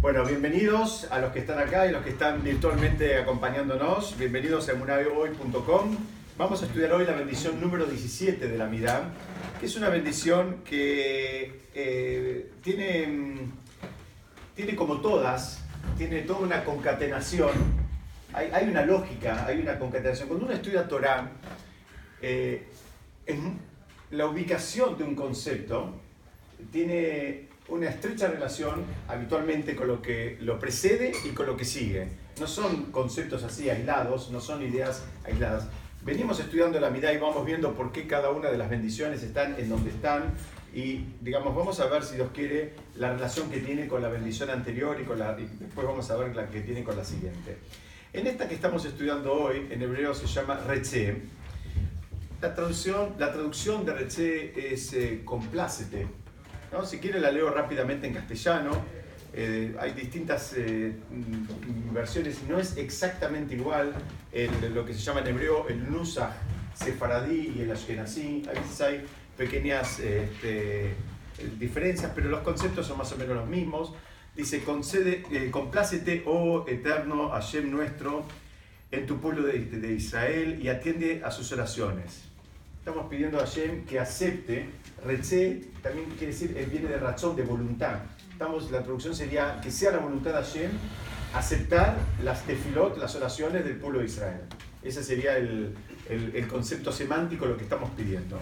Bueno, bienvenidos a los que están acá y los que están virtualmente acompañándonos. Bienvenidos a emunahoy.com. Vamos a estudiar hoy la bendición número 17 de la Midá, que es una bendición que eh, tiene, mm, tiene como todas, tiene toda una concatenación. Hay, una lógica, hay una concatenación. Cuando uno estudia Torah, eh, la ubicación de un concepto tiene una estrecha relación habitualmente con lo que lo precede y con lo que sigue. No son conceptos así aislados, no son ideas aisladas. Venimos estudiando la mitad y vamos viendo por qué cada una de las bendiciones están en donde están y digamos vamos a ver si Dios quiere la relación que tiene con la bendición anterior y, con la, y después vamos a ver la que tiene con la siguiente. En esta que estamos estudiando hoy, en hebreo se llama Reche. La traducción, la traducción de Reche es eh, complácete si quiere la leo rápidamente en castellano. Eh, hay distintas eh, versiones, no es exactamente igual lo que se llama en hebreo el Nusach sefaradí y el ashkenazí. A veces hay pequeñas este, diferencias, pero los conceptos son más o menos los mismos. Dice, concede, eh, complácete, oh eterno Hashem nuestro, en tu pueblo de, de Israel y atiende a sus oraciones. Estamos pidiendo a Hashem que acepte Reche también quiere decir, eh, viene de razón, de voluntad. Estamos, la traducción sería que sea la voluntad de Hashem aceptar las tefilot, las oraciones del pueblo de Israel. Ese sería el, el, concepto semántico, lo que estamos pidiendo.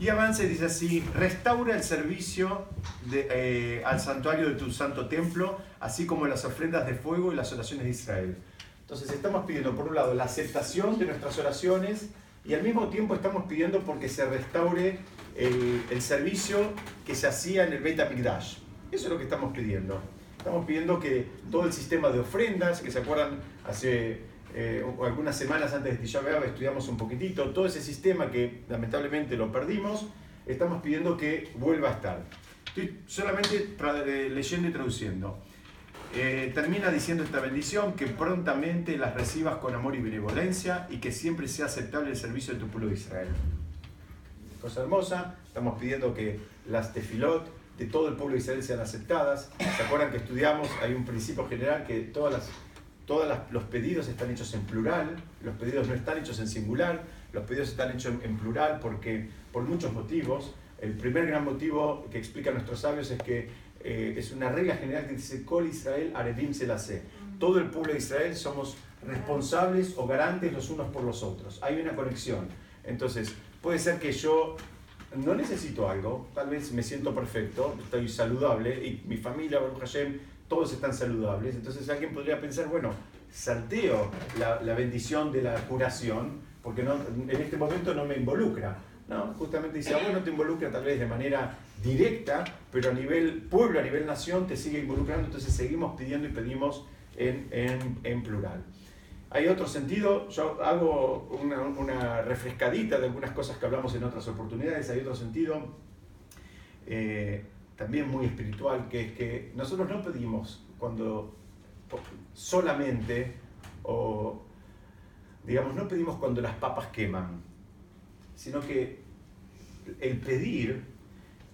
Y avanza y dice así, restaura el servicio de, eh, al santuario de tu santo templo, así como las ofrendas de fuego y las oraciones de Israel. Entonces estamos pidiendo, por un lado, la aceptación de nuestras oraciones y al mismo tiempo estamos pidiendo porque se restaure el, servicio que se hacía en el Beit HaMikdash. Eso es lo que estamos pidiendo. Estamos pidiendo que todo el sistema de ofrendas, que se acuerdan hace eh, algunas semanas antes de Tisha estudiamos un poquitito, todo ese sistema que lamentablemente lo perdimos, estamos pidiendo que vuelva a estar. Estoy solamente eh, leyendo y traduciendo. Eh, termina diciendo esta bendición, que prontamente las recibas con amor y benevolencia y que siempre sea aceptable el servicio de tu pueblo de Israel cosa hermosa. Estamos pidiendo que las tefilot de todo el pueblo de Israel sean aceptadas. ¿Se acuerdan que estudiamos? Hay un principio general que todas las, todos los pedidos están hechos en plural, los pedidos no están hechos en singular, los pedidos están hechos en, plural porque por muchos motivos. El primer gran motivo que explican nuestros sabios es que eh, es una regla general que dice Kol Israel Arevim. Todo el pueblo de Israel somos responsables o garantes los unos por los otros. Hay una conexión. Entonces, Puede ser que yo no necesito algo, tal vez me siento perfecto, estoy saludable y mi familia, Baruch Hashem, todos están saludables. Entonces alguien podría pensar, bueno, salteo la, la bendición de la curación porque no, en este momento no me involucra. No, justamente dice, ah, bueno, te involucra tal vez de manera directa, pero a nivel pueblo, a nivel nación, te sigue involucrando, entonces seguimos pidiendo y pedimos en, en, en plural. Hay otro sentido, yo hago una, refrescadita de algunas cosas que hablamos en otras oportunidades, hay otro sentido eh, también muy espiritual, que es que nosotros no pedimos cuando solamente, o digamos, no pedimos cuando las papas queman, sino que el pedir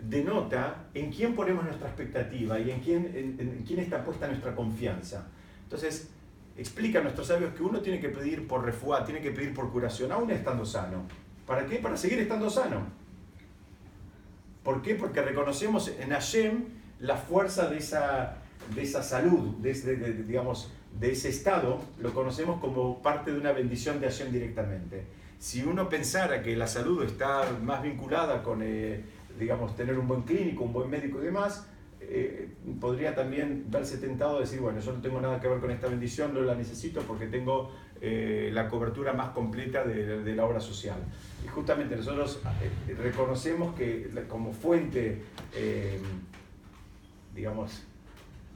denota en quién ponemos nuestra expectativa y en quién, en quién está puesta nuestra confianza. Entonces, explica a nuestros sabios que uno tiene que pedir por refuá, tiene que pedir por curación, aún estando sano. ¿Para qué? Para seguir estando sano. ¿Por qué? Porque reconocemos en Hashem la fuerza de esa, de esa salud, de, digamos, de ese estado, lo conocemos como parte de una bendición de Hashem directamente. Si uno pensara que la salud está más vinculada con, eh, digamos, tener un buen clínico, un buen médico y demás, eh, podría también verse tentado a decir, bueno, yo no tengo nada que ver con esta bendición, no la necesito porque tengo eh, la cobertura más completa de, la obra social. Y justamente nosotros eh, reconocemos que como fuente, digamos,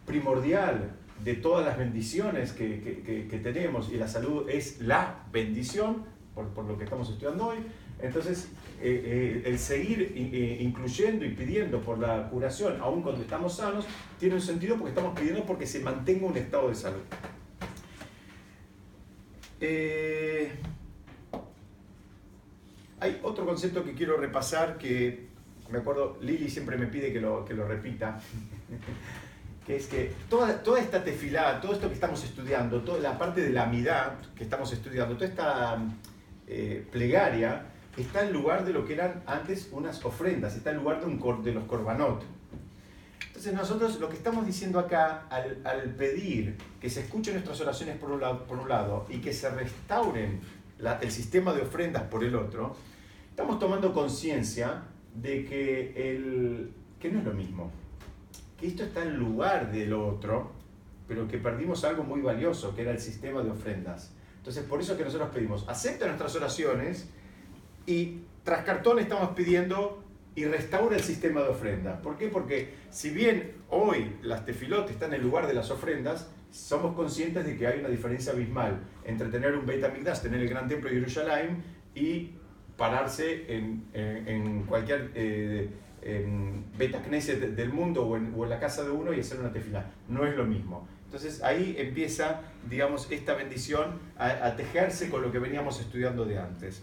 primordial de todas las bendiciones que, que, tenemos y la salud es la bendición, por, por lo que estamos estudiando hoy, entonces, eh, eh, el seguir eh, incluyendo y pidiendo por la curación, aun cuando estamos sanos, tiene un sentido porque estamos pidiendo porque se mantenga un estado de salud. hay otro concepto que quiero repasar que, me acuerdo, Lili siempre me pide que lo, que lo repita. que es que toda, toda esta tefilá, todo esto que estamos estudiando, toda la parte de la midá que estamos estudiando, toda esta eh, plegaria, está en lugar de lo que eran antes unas ofrendas, está en lugar de, un, de los korbanot. Entonces nosotros lo que estamos diciendo acá, al, pedir que se escuchen nuestras oraciones por un lado, por un lado y que se restauren el sistema de ofrendas por el otro, estamos tomando conciencia de que, el, que no es lo mismo, que esto está en lugar del otro, pero que perdimos algo muy valioso, que era el sistema de ofrendas. Entonces, por eso que nosotros pedimos, acepta nuestras oraciones y tras cartón estamos pidiendo y restaura el sistema de ofrendas. ¿Por qué? Porque si bien hoy las tefilotes están en el lugar de las ofrendas, somos conscientes de que hay una diferencia abismal entre tener un Beit HaMikdash, tener el gran templo de Jerusalén y pararse en, en, cualquier eh, Beta Knesset del mundo o en, en, la casa de uno y hacer una tefilá. No es lo mismo. Entonces ahí empieza, digamos, esta bendición a tejerse con lo que veníamos estudiando de antes.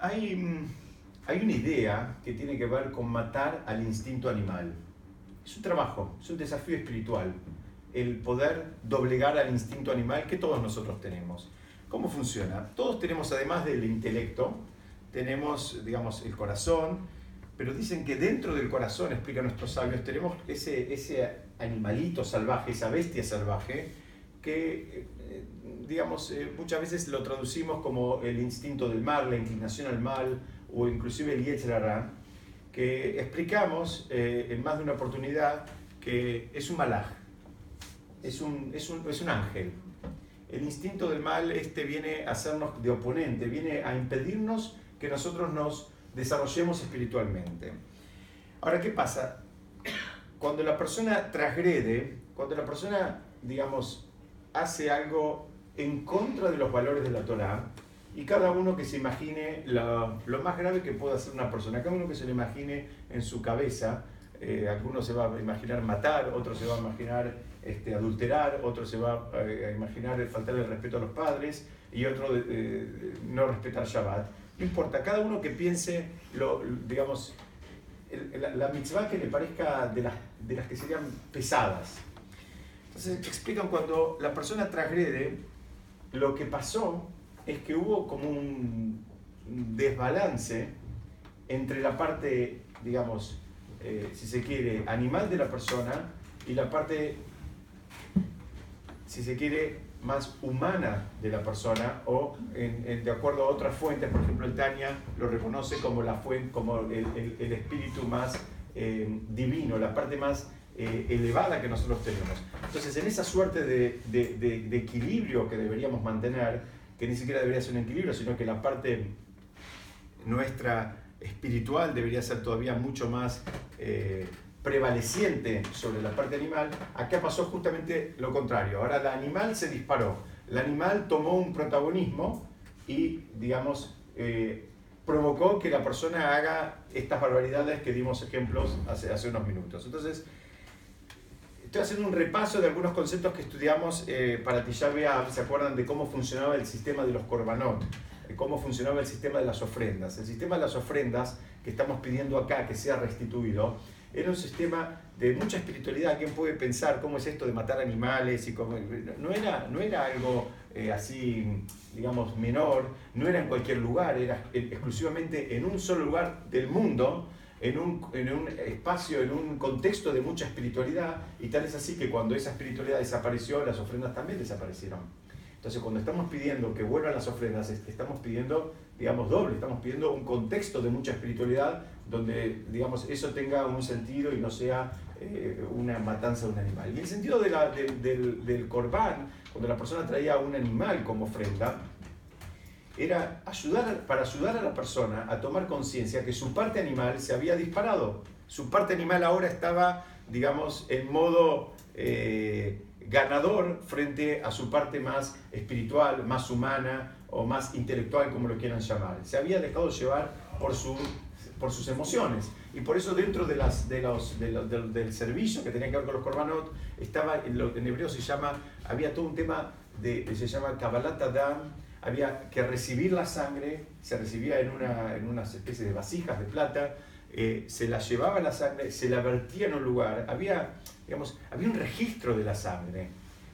Hay, mm, hay una idea que tiene que ver con matar al instinto animal. Es un trabajo, es un desafío espiritual, el poder doblegar al instinto animal que todos nosotros tenemos. ¿Cómo funciona? Todos tenemos, además del intelecto, tenemos, digamos, el corazón, pero dicen que dentro del corazón, explican nuestros sabios, tenemos ese, ese animalito salvaje, esa bestia salvaje, que, eh, digamos, eh, muchas veces lo traducimos como el instinto del mal, la inclinación al mal, o inclusive el Yetzirah, que explicamos eh, en más de una oportunidad que es un malaj, es un, es un, es un ángel, el instinto del mal este viene a hacernos de oponente, viene a impedirnos que nosotros nos desarrollemos espiritualmente. Ahora, ¿qué pasa? Cuando la persona transgrede, cuando la persona, digamos, hace algo en contra de los valores de la Torah, y cada uno que se imagine lo, más grave que pueda hacer una persona, cada uno que se lo imagine en su cabeza, eh, alguno se va a imaginar matar, otro se va a imaginar este, adulterar, otro se va a, imaginar faltar el respeto a los padres y otro no respetar Shabbat. No importa, cada uno que piense, lo, digamos, la, mitzvah que le parezca de las, de las que serían pesadas. Entonces explican cuando la persona transgrede, lo que pasó es que hubo como un desbalance entre la parte, digamos, eh, si se quiere, animal de la persona y la parte si se quiere, más humana de la persona o de acuerdo a otras fuentes, por ejemplo el Tania lo reconoce como, la fuente, como el, el, espíritu más eh, divino, la parte más eh, elevada que nosotros tenemos. Entonces en esa suerte de, de, de, equilibrio que deberíamos mantener, que ni siquiera debería ser un equilibrio, sino que la parte nuestra espiritual debería ser todavía mucho más... Eh, prevaleciente sobre la parte animal, acá pasó justamente lo contrario. Ahora el animal se disparó, el animal tomó un protagonismo y, digamos, eh, provocó que la persona haga estas barbaridades que dimos ejemplos hace, hace unos minutos. Entonces, estoy haciendo un repaso de algunos conceptos que estudiamos eh, para Tisha ¿se acuerdan de cómo funcionaba el sistema de los korbanot? De cómo funcionaba el sistema de las ofrendas. El sistema de las ofrendas que estamos pidiendo acá que sea restituido era un sistema de mucha espiritualidad. ¿Quién puede pensar cómo es esto de matar animales? Y cómo, no, era, no era algo eh, así, digamos, menor, no era en cualquier lugar, era exclusivamente en un solo lugar del mundo, en un, en un espacio, en un contexto de mucha espiritualidad, y tal es así que cuando esa espiritualidad desapareció, las ofrendas también desaparecieron. Entonces, cuando estamos pidiendo que vuelvan las ofrendas, estamos pidiendo, digamos, doble, estamos pidiendo un contexto de mucha espiritualidad donde, digamos, eso tenga un sentido y no sea eh, una matanza de un animal. Y el sentido de la, del, del corbán, cuando la persona traía un animal como ofrenda, era ayudar, para ayudar a la persona a tomar conciencia que su parte animal se había disparado. Su parte animal ahora estaba, digamos, en modo eh, ganador frente a su parte más espiritual, más humana o más intelectual, como lo quieran llamar. Se había dejado llevar por su por sus emociones. Y por eso dentro de las, de los, del servicio que tenía que ver con los korbanot, estaba, en, lo, en hebreo se llama, había todo un tema de, se llama Kabbalat Adam, había que recibir la sangre, se recibía en, una, en unas especies de vasijas de plata, eh, se la llevaba la sangre, se la vertía en un lugar, había, digamos, había un registro de la sangre.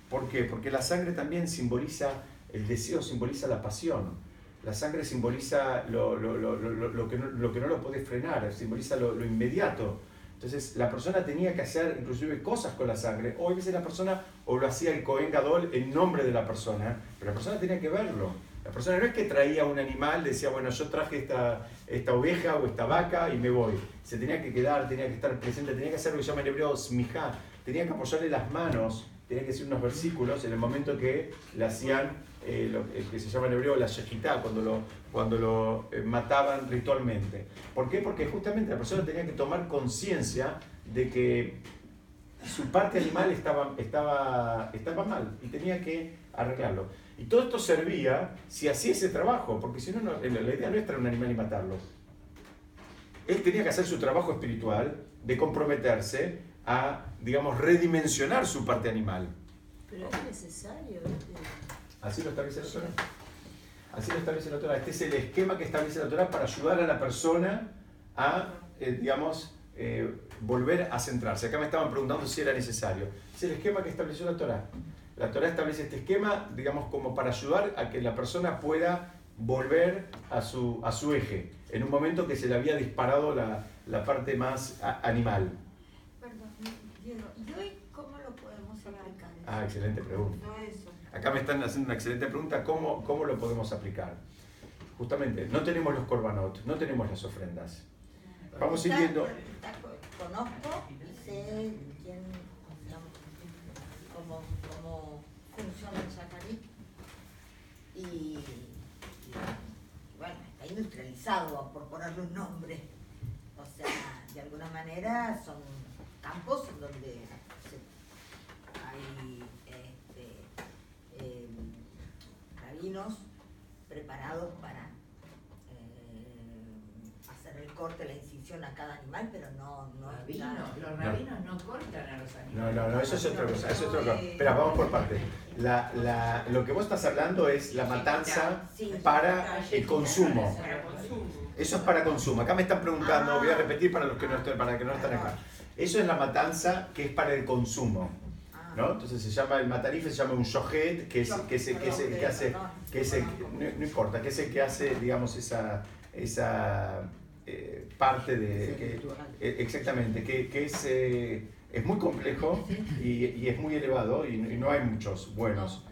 ¿Por qué? Porque la sangre también simboliza, el deseo simboliza la pasión. La sangre simboliza lo, que, no, lo que no lo puede frenar, simboliza lo, inmediato. Entonces la persona tenía que hacer inclusive cosas con la sangre. O a veces la persona, o lo hacía el Cohen Gadol en nombre de la persona, pero la persona tenía que verlo. La persona no es que traía un animal, decía, bueno, yo traje esta, esta oveja o esta vaca y me voy. Se tenía que quedar, tenía que estar presente, tenía que hacer lo que se llama en hebreo smijá, tenía que apoyarle las manos, tenía que decir unos versículos en el momento que le hacían eh, lo que se llama en hebreo la shejitá, cuando lo, cuando lo eh, mataban ritualmente. ¿Por qué? Porque justamente la persona tenía que tomar conciencia de que su parte animal estaba, estaba, estaba mal y tenía que arreglarlo. Y todo esto servía si hacía ese trabajo, porque si no, la idea no era un animal y matarlo. Él tenía que hacer su trabajo espiritual de comprometerse a, digamos, redimensionar su parte animal. Pero es necesario. Así lo establece la Torah. Así lo establece la Torah. Este es el esquema que establece la Torah para ayudar a la persona a, eh, digamos, eh, volver a centrarse. Acá me estaban preguntando si era necesario. Es el esquema que estableció la Torah. La Torah establece este esquema, digamos, como para ayudar a que la persona pueda volver a su, a su eje, en un momento que se le había disparado la, la parte más animal. Perdón, ¿y hoy cómo lo podemos aplicar? Ah, excelente pregunta. Acá me están haciendo una excelente pregunta, ¿cómo, cómo lo podemos aplicar? Justamente, no tenemos los corbanot, no tenemos las ofrendas. Vamos siguiendo. Conozco y sé quién cómo, funciona el sacarí y, bueno, está industrializado, por ponerle un nombre. O sea, de alguna manera son campos en donde hay este, eh, rabinos preparados para corte la incisión a cada animal, pero no, no Los rabinos no. cortan a los animales. No, no, no, eso es otra cosa. Eso es otra cosa. Espera, vamos por partes. La, la, lo que vos estás hablando es la matanza para el consumo. Eso es para consumo. Acá me están preguntando, voy a repetir para los que no están, para que no están acá. Eso es la matanza que es para el consumo. ¿No? Entonces se llama el matarife, se llama un shohet, que es, que es, que es, que hace, que es no, importa, que es el que hace, digamos, esa, esa eh, parte de... Que, eh, exactamente, que, que es, eh, es muy complejo y, y, es muy elevado y, no hay muchos buenos.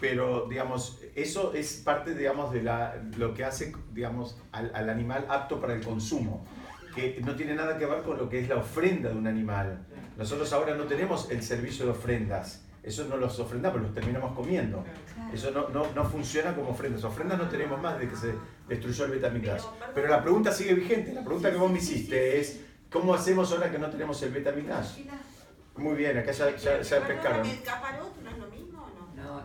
pero, digamos, eso es parte, digamos, de la, lo que hace, digamos, al, al, animal apto para el consumo, que no tiene nada que ver con lo que es la ofrenda de un animal. Nosotros ahora no tenemos el servicio de ofrendas eso no los ofrendamos, los terminamos comiendo. Eso no, no, no, funciona como ofrendas. Ofrendas no tenemos más de que se destruyó el Betamigdash. Pero la pregunta sigue vigente. La pregunta que vos me hiciste es, ¿cómo hacemos ahora que no tenemos el Betamigdash? Muy bien, acá ya, ya, ya pescaron.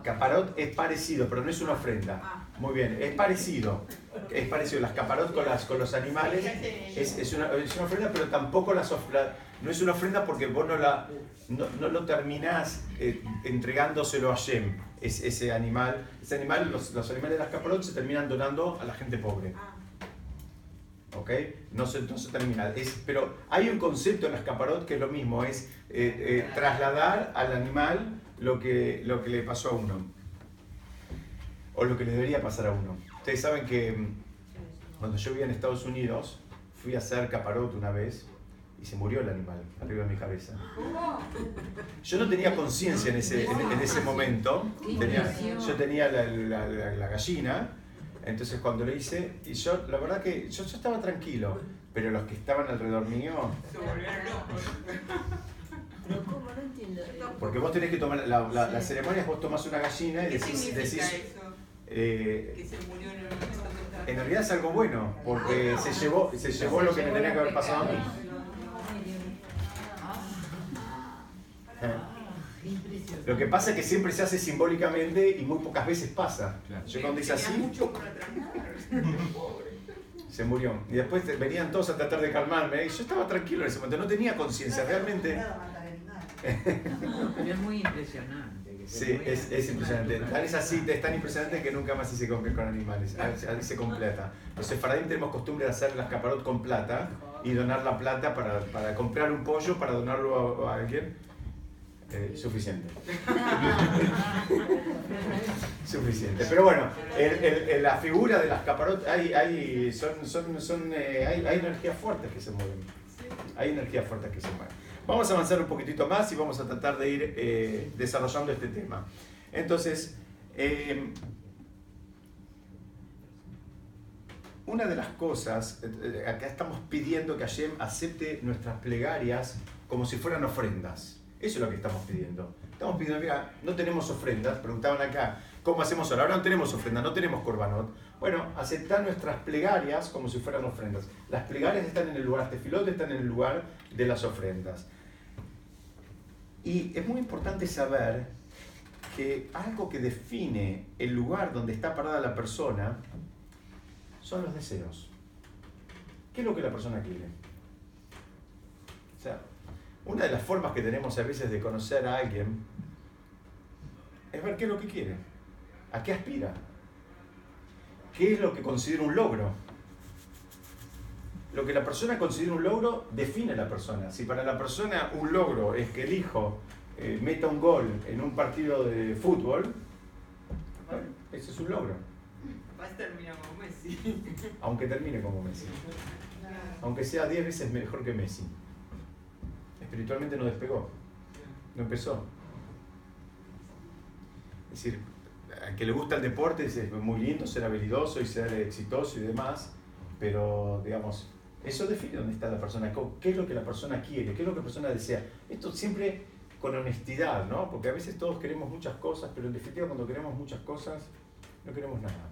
Caparot es parecido, pero no es una ofrenda. Ah. Muy bien, es parecido. Es parecido. Las caparot con, las, con los animales es, es, una, es una ofrenda, pero tampoco las ofrendas no es una ofrenda porque vos no, la, no, lo terminás eh, entregándoselo a Shem, es, ese animal. Ese animal, los, animales de las caparot se terminan donando a la gente pobre. Ah. ¿Ok? No se, no se termina. Es, pero hay un concepto en las caparot que es lo mismo, es eh, eh, trasladar al animal lo que, lo que le pasó a uno. O lo que le debería pasar a uno. Ustedes saben que mm, cuando yo vivía en Estados Unidos, fui a hacer caparot una vez y se murió el animal arriba de mi cabeza. Yo no tenía conciencia en ese, en, ese momento. yo tenía la, la, gallina, entonces cuando lo hice, y yo, la verdad que yo, yo estaba tranquilo, pero los que estaban alrededor mío... Pero ¿cómo? No entiendo. Porque vos tenés que tomar, la, la, ceremonia vos tomás una gallina y decís... decís eh, que se murió en en realidad es algo bueno, porque se llevó, se llevó lo que me tenía que haber pasado a mí. Lo que pasa es que siempre se hace simbólicamente y muy pocas veces pasa. Yo cuando dice así, se murió. Y después venían todos a tratar de calmarme y yo estaba tranquilo en ese momento, no tenía conciencia realmente. Pero es muy impresionante que Sí, es, es impresionante. es así, es tan impresionante que nunca más se come con animales. Así se completa. Los sefaradim tenemos costumbre de hacer las caparot con plata y donar la plata para, para comprar un pollo, para donarlo a, alguien. Eh, suficiente. suficiente. Pero bueno, el, la figura de las caparot, hay, hay, son, son, son, eh, hay, hay energías fuertes que se mueven. Hay energías fuertes que se mueven. Vamos a avanzar un poquitito más y vamos a tratar de ir eh, desarrollando este tema. Entonces, una de las cosas, eh, acá estamos pidiendo que Hashem acepte nuestras plegarias como si fueran ofrendas. Eso es lo que estamos pidiendo. Estamos pidiendo, mira, no tenemos ofrendas, preguntaban acá, ¿cómo hacemos ahora? Ahora no tenemos ofrendas, no tenemos corbanot. Bueno, aceptar nuestras plegarias como si fueran ofrendas. Las plegarias están en el lugar, tefilot están en el lugar de las ofrendas. Y es muy importante saber que algo que define el lugar donde está parada la persona son los deseos. ¿Qué es lo que la persona quiere? O sea, una de las formas que tenemos a veces de conocer a alguien es ver qué es lo que quiere, a qué aspira, qué es lo que considera un logro. Lo que la persona considera un logro define a la persona. Si para la persona un logro es que el hijo eh, meta un gol en un partido de fútbol, ese es un logro como Messi. Aunque termine como Messi. Aunque sea 10 veces mejor que Messi. Espiritualmente no despegó. No empezó. Es decir, que le gusta el deporte es muy lindo ser habilidoso y ser exitoso y demás, pero digamos, eso define dónde está la persona, qué es lo que la persona quiere, qué es lo que la persona desea. Esto siempre con honestidad, ¿no? Porque a veces todos queremos muchas cosas, pero en definitiva cuando queremos muchas cosas no queremos nada.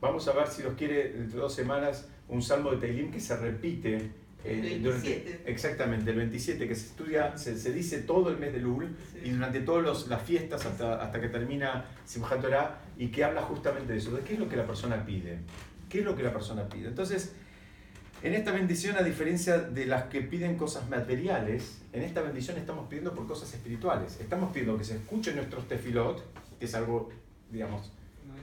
Vamos a ver si nos quiere dentro de dos semanas un salmo de Teilim que se repite. Eh, durante, exactamente, el 27, que se estudia, se, dice todo el mes de Lul y durante todas las fiestas hasta, hasta que termina Simchat Torah y que habla justamente de eso, de qué es lo que la persona pide. ¿Qué es lo que la persona pide? Entonces, en esta bendición, a diferencia de las que piden cosas materiales, en esta bendición estamos pidiendo por cosas espirituales. Estamos pidiendo que se escuchen nuestros tefilot, que es algo, digamos,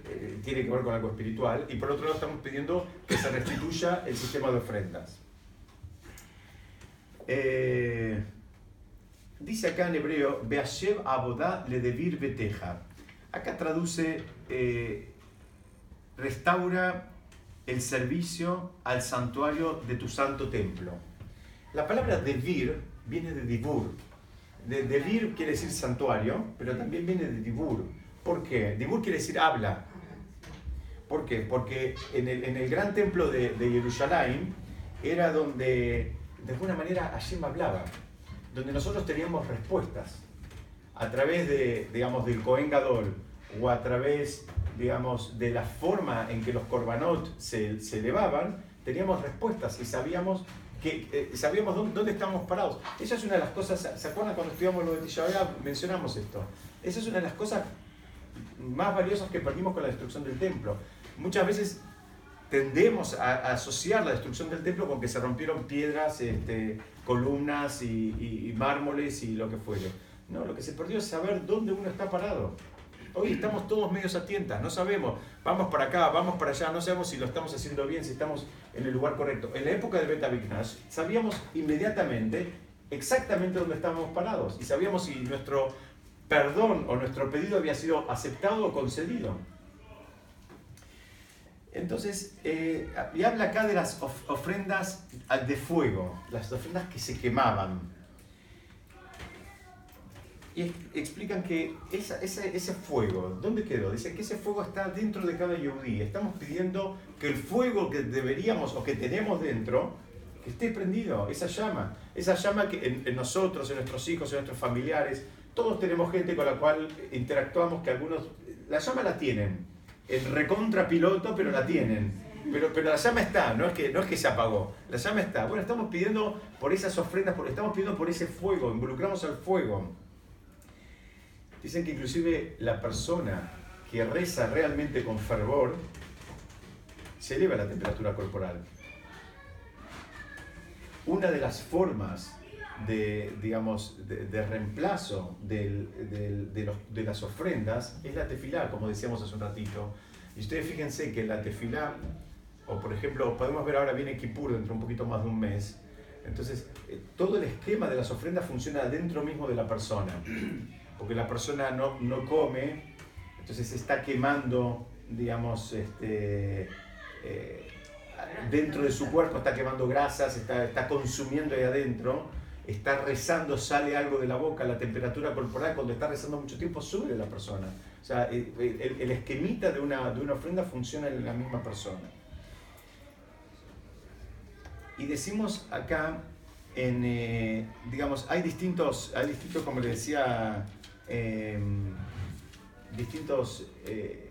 eh, tiene que ver con algo espiritual, y por otro lado estamos pidiendo que se restituya el sistema de ofrendas. Eh, dice acá en hebreo, Beashev Abodá le devir beteja. Acá traduce, eh, restaura el servicio al santuario de tu santo templo. La palabra devir viene de dibur. De, devir quiere decir santuario, pero también viene de dibur. ¿Por qué? Dibur quiere decir habla. ¿Por qué? Porque en el, gran templo de, de, Jerusalén era donde de alguna manera Hashem hablaba, donde nosotros teníamos respuestas a través de, digamos, del Cohen Gadol o a través, digamos, de la forma en que los korbanot se, se elevaban, teníamos respuestas y sabíamos que eh, sabíamos dónde, dónde, estábamos parados. Esa es una de las cosas, ¿se acuerdan cuando estudiamos lo de Tisha Mencionamos esto. Esa es una de las cosas más valiosas que perdimos con la destrucción del templo muchas veces tendemos a, asociar la destrucción del templo con que se rompieron piedras, este, columnas y, mármoles y lo que fuere. No, lo que se perdió es saber dónde uno está parado. Hoy estamos todos medios a tientas, no sabemos, vamos para acá, vamos para allá, no sabemos si lo estamos haciendo bien, si estamos en el lugar correcto. En la época del Beta sabíamos inmediatamente exactamente dónde estábamos parados y sabíamos si nuestro perdón o nuestro pedido había sido aceptado o concedido. Entonces, eh, y habla acá de las ofrendas de fuego, las ofrendas que se quemaban. Y explican que ese fuego, ¿dónde quedó? Dicen que ese fuego está dentro de cada yudí. Estamos pidiendo que el fuego que deberíamos o que tenemos dentro, que esté prendido, esa llama. Esa llama que en, en nosotros, en nuestros hijos, en nuestros familiares, todos tenemos gente con la cual interactuamos que algunos, la llama la tienen, el recontra piloto, pero la tienen. Pero, pero la llama está, no es, que, no es que se apagó, la llama está. Bueno, estamos pidiendo por esas ofrendas, por, estamos pidiendo por ese fuego, involucramos al fuego. Dicen que inclusive la persona que reza realmente con fervor, se eleva la temperatura corporal. Una de las formas de, digamos, de, reemplazo del, de, los, de, las ofrendas es la tefilá, como decíamos hace un ratito. Y ustedes fíjense que la tefilá, o por ejemplo, podemos ver ahora viene Kippur dentro de un poquito más de un mes, entonces eh, todo el esquema de las ofrendas funciona dentro mismo de la persona, porque la persona no, no come, entonces se está quemando, digamos, este, eh, dentro de su cuerpo, está quemando grasas, está, está consumiendo ahí adentro, está rezando, sale algo de la boca, la temperatura corporal cuando está rezando mucho tiempo sube la persona. O sea, el, el esquemita de una, de una ofrenda funciona en la misma persona. Y decimos acá, en, eh, digamos, hay distintos, hay distintos, como le decía, em, distintos eh,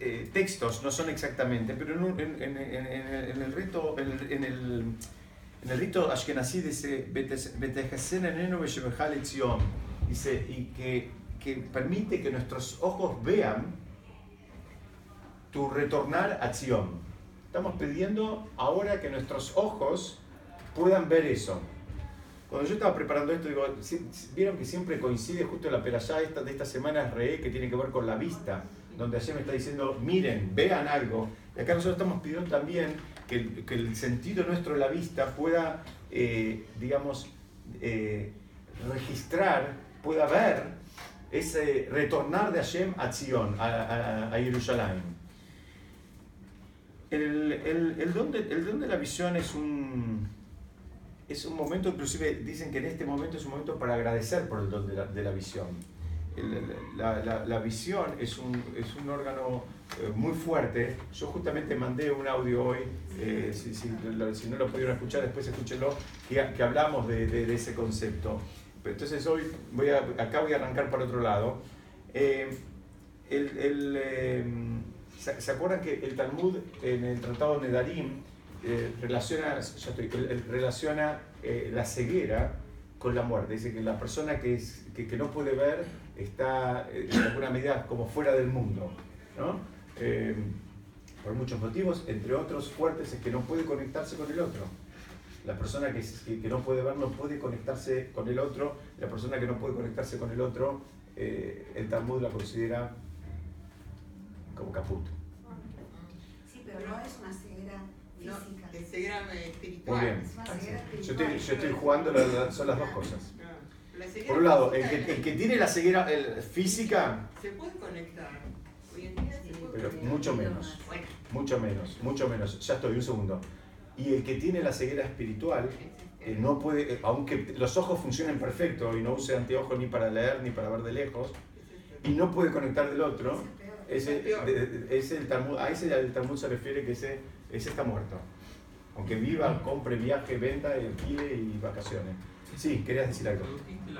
eh, textos, no son exactamente, pero en, en, en el rito, en el en el rito Ashkenazí dice, dice, y que, que permite que nuestros ojos vean tu retornar a Zion. Estamos pidiendo ahora que nuestros ojos puedan ver eso. Cuando yo estaba preparando esto, digo, vieron que siempre coincide justo la perashá esta, de esta semana re, que tiene que ver con la vista, donde ayer me está diciendo, miren, vean algo. Y acá nosotros estamos pidiendo también que el, sentido nuestro de la vista pueda, eh, digamos, eh, registrar, pueda ver ese retornar de Hashem a Zion, a, a, Jerusalén. El, el, don de, el don la visión es un, es un momento, inclusive dicen que en este momento es un momento para agradecer por el don de la, de la visión. La, la, la, visión es un, es un órgano eh, muy fuerte. Yo justamente mandé un audio hoy, eh, si, si, si, no lo pudieron escuchar, después escúchenlo, que, que hablamos de, de, ese concepto. Entonces hoy voy a, acá voy a arrancar para otro lado. Eh, el, el, ¿se, acuerdan que el Talmud en el Tratado de Nedarim relaciona, estoy, relaciona la ceguera con la muerte? Dice que la persona que, es, que, que no puede ver está en alguna medida como fuera del mundo. ¿no? Eh, por muchos motivos, entre otros fuertes, es que no puede conectarse con el otro. La persona que, que, no puede ver no puede conectarse con el otro, la persona que no puede conectarse con el otro, eh, el Talmud la considera como caput. Sí, pero no es una ceguera física. es ceguera espiritual. Muy bien. Yo estoy, yo estoy jugando, son las dos cosas. Por un lado, el que, el que tiene la ceguera física... Se puede conectar pero mucho menos, mucho menos, mucho menos. Ya estoy, un segundo. Y el que tiene la ceguera espiritual, eh, no puede, eh, aunque los ojos funcionen perfecto y no use anteojos ni para leer ni para ver de lejos, y no puede conectar del otro, ese, ese el Talmud, a ese el Talmud se refiere que ese, ese está muerto. Aunque viva, compre, viaje, venta, alquile y vacaciones. Sí, querías decir algo.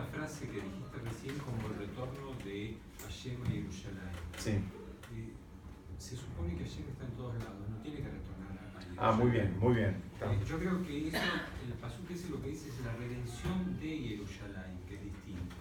La frase que dijiste recién como el retorno de Hashem a Jerusalén. Sí se supone que Hashem está en todos lados, no tiene que retornar a Ah, muy bien, muy bien. Eh, yo creo que eso, el paso que ese lo que dice es la redención de Jerusalén, que es distinto.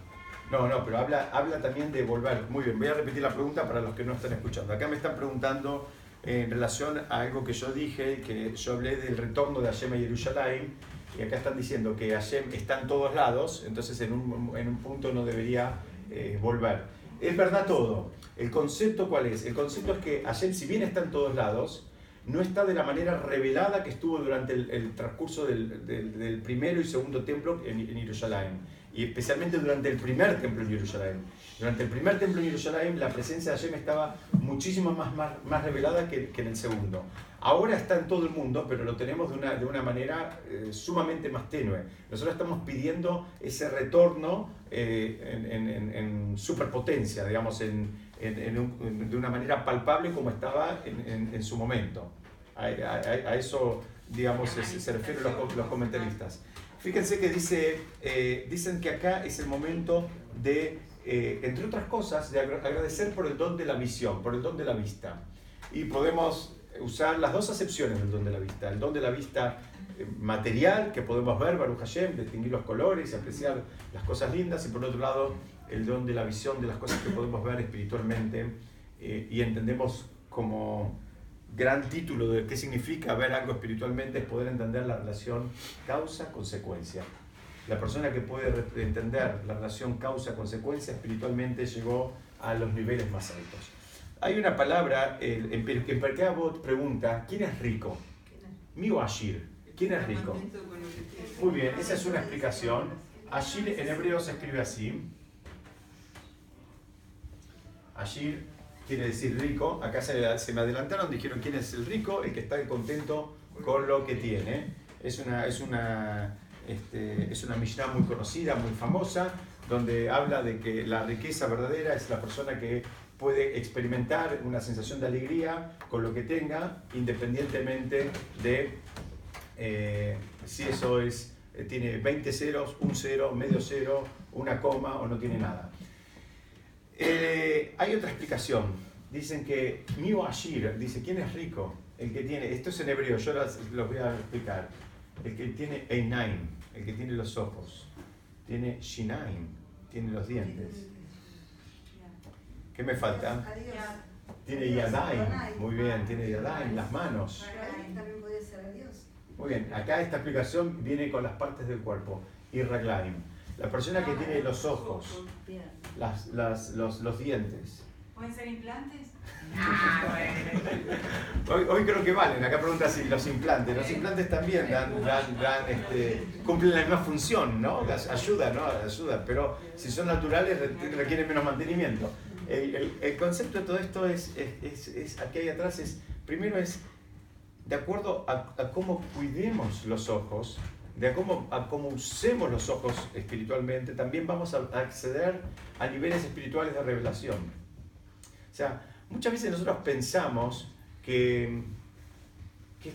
No, no, pero habla, habla también de volver. Muy bien, voy a repetir la pregunta para los que no están escuchando. Acá me están preguntando eh, en relación a algo que yo dije, que yo hablé del retorno de Hashem a Jerusalén, y acá están diciendo que Hashem está en todos lados, entonces en un, en un punto no debería eh, volver. Es verdad todo, ¿El concepto cuál es? El concepto es que Hashem, si bien está en todos lados, no está de la manera revelada que estuvo durante el, transcurso del, primero y segundo templo en, en Jerusalén, y especialmente durante el primer templo en Jerusalén. Durante el primer templo en Jerusalén, la presencia de Hashem estaba muchísimo más, más, revelada que, en el segundo. Ahora está en todo el mundo, pero lo tenemos de una, de una manera eh, sumamente más tenue. Nosotros estamos pidiendo ese retorno eh, en, en, en superpotencia, digamos, en, de una manera palpable como estaba en, su momento. A, eso, digamos, se, refieren los, los, comentaristas. Fíjense que dice, eh, dicen que acá es el momento de, eh, entre otras cosas, de agradecer por el don de la visión, por el don de la vista. Y podemos usar las dos acepciones del don de la vista. El don de la vista eh, material, que podemos ver, Baruch Hashem, distinguir los colores apreciar las cosas lindas, y por otro lado, el don de la visión de las cosas que podemos ver espiritualmente eh, y entendemos como gran título de qué significa ver algo espiritualmente es poder entender la relación causa-consecuencia. la persona que puede entender la relación causa-consecuencia espiritualmente llegó a los niveles más altos. Hay una palabra, en Perkei Avot pregunta, ¿quién es rico? Mío Ashir. ¿Quién es rico? Muy bien, esa es una explicación. Ashir en hebreo se escribe así. Ashir quiere decir rico. Acá se, me adelantaron, dijeron quién es el rico, el que está contento con lo que tiene. Es una, es una, este, es una Mishnah muy conocida, muy famosa, donde habla de que la riqueza verdadera es la persona que puede experimentar una sensación de alegría con lo que tenga, independientemente de eh, si eso es, eh, tiene 20 ceros, un cero, medio cero, una coma o no tiene nada. Eh, hay otra explicación. Dicen que Miu Ashir, dice, ¿quién es rico? El que tiene, esto es en hebreo, yo lo voy a explicar. El que tiene Einaim, el que tiene los ojos. Tiene Shinaim, tiene los dientes. ¿Qué me falta? Tiene Yadaim, muy bien, tiene Yadaim, las manos. Muy bien, acá esta explicación viene con las partes del cuerpo. Y Raglaim. La persona que tiene los ojos, las, las, los, los dientes. ¿Pueden ser implantes? Ah, hoy, hoy, creo que valen. Acá pregunta si los implantes. Los implantes también dan, dan, dan este, cumplen la misma función, ¿no? Ayuda, ¿no? Ayuda, pero si son naturales requieren menos mantenimiento. El, el, el concepto de todo esto es, es, es, aquí hay atrás es, primero es, de acuerdo a, a cómo cuidemos los ojos, de cómo, cómo usemos los ojos espiritualmente, también vamos a acceder a niveles espirituales de revelación. O sea, muchas veces nosotros pensamos que, que,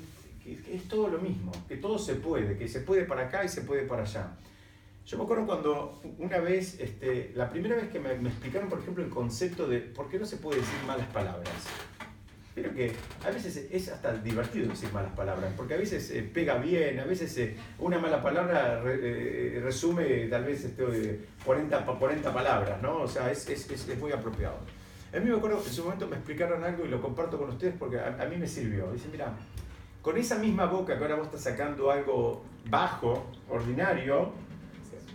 es todo lo mismo, que todo se puede, que se puede para acá y se puede para allá. Yo me acuerdo cuando una vez, este, la primera vez que me, explicaron, por ejemplo, el concepto de por qué no se puede decir malas palabras. Pero que a veces es hasta divertido decir malas palabras, porque a veces eh, pega bien, a veces eh, una mala palabra re, eh, resume tal vez este, 40, 40 palabras, ¿no? O sea, es, es, es, muy apropiado. A mí me acuerdo que en su momento me explicaron algo y lo comparto con ustedes porque a, a mí me sirvió. Dice, mira, con esa misma boca que ahora vos estás sacando algo bajo, ordinario,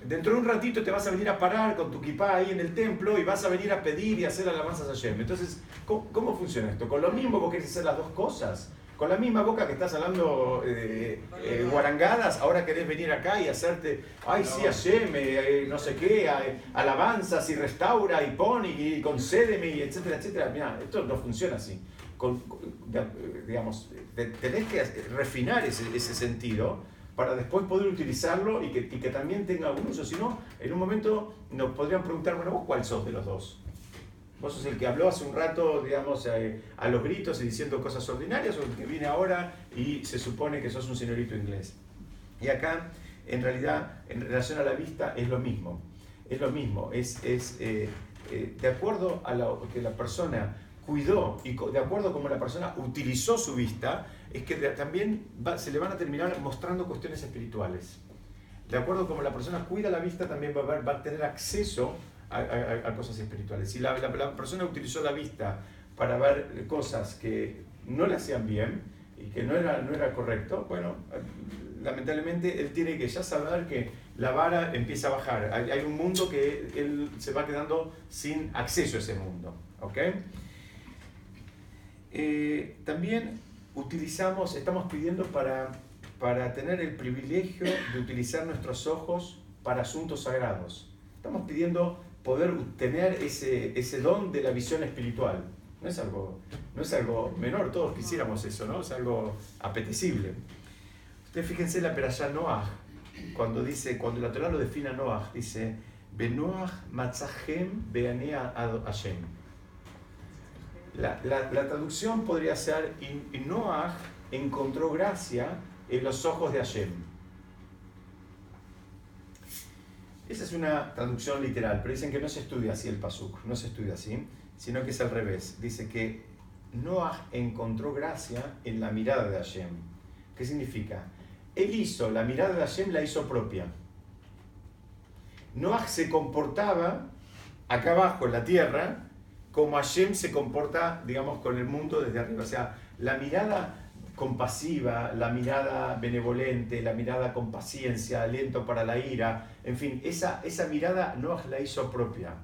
dentro de un ratito te vas a venir a parar con tu kipá ahí en el templo y vas a venir a pedir y hacer alabanzas a Hashem. Entonces, ¿cómo, ¿cómo, funciona esto? Con lo mismo vos querés hacer las dos cosas. Con la misma boca que estás hablando eh, eh, guarangadas, ahora querés venir acá y hacerte, ay, sí, Hashem, eh, no sé qué, alabanzas y restaura y pone y concédeme y etcétera, etcétera. Mira, esto no funciona así. Con, digamos, tenés que refinar ese, ese sentido para después poder utilizarlo y que, y que también tenga un uso. Si no, en un momento nos podrían preguntar, bueno, vos cuál sos de los dos. Vos sos el que habló hace un rato, digamos, eh, a los gritos y diciendo cosas ordinarias, o el que viene ahora y se supone que sos un señorito inglés. Y acá, en realidad, en relación a la vista, es lo mismo. Es lo mismo. Es, es eh, eh, de acuerdo a lo que la persona cuidó y de acuerdo a cómo la persona utilizó su vista, es que también se le van a terminar mostrando cuestiones espirituales. De acuerdo como la persona cuida la vista, también va a, va tener acceso a, cosas espirituales. Si la, la, persona utilizó la vista para ver cosas que no le hacían bien y que no era, no era correcto, bueno, lamentablemente él tiene que ya saber que la vara empieza a bajar. Hay, hay un mundo que él se va quedando sin acceso a ese mundo. ¿ok? Eh, también utilizamos, estamos pidiendo para, para tener el privilegio de utilizar nuestros ojos para asuntos sagrados. Estamos pidiendo poder tener ese, ese don de la visión espiritual. No es, algo, no es algo menor, todos quisiéramos eso, ¿no? Es algo apetecible. Ustedes fíjense la perashá Noah, cuando dice, cuando la Torah lo define a Noah, dice, Benoach matzahem beanea Hashem la, traducción podría ser, y Noah encontró gracia en los ojos de Hashem. Esa es una traducción literal, pero dicen que no se estudia así el pasuk, no se estudia así, sino que es al revés. Dice que Noah encontró gracia en la mirada de Hashem. ¿Qué significa? Él hizo, la mirada de Hashem la hizo propia. Noah se comportaba acá abajo en la tierra como Hashem se comporta, digamos, con el mundo desde arriba. O sea, la mirada, compasiva, la mirada benevolente, la mirada con paciencia, aliento para la ira, en fin, esa, esa mirada no la hizo propia.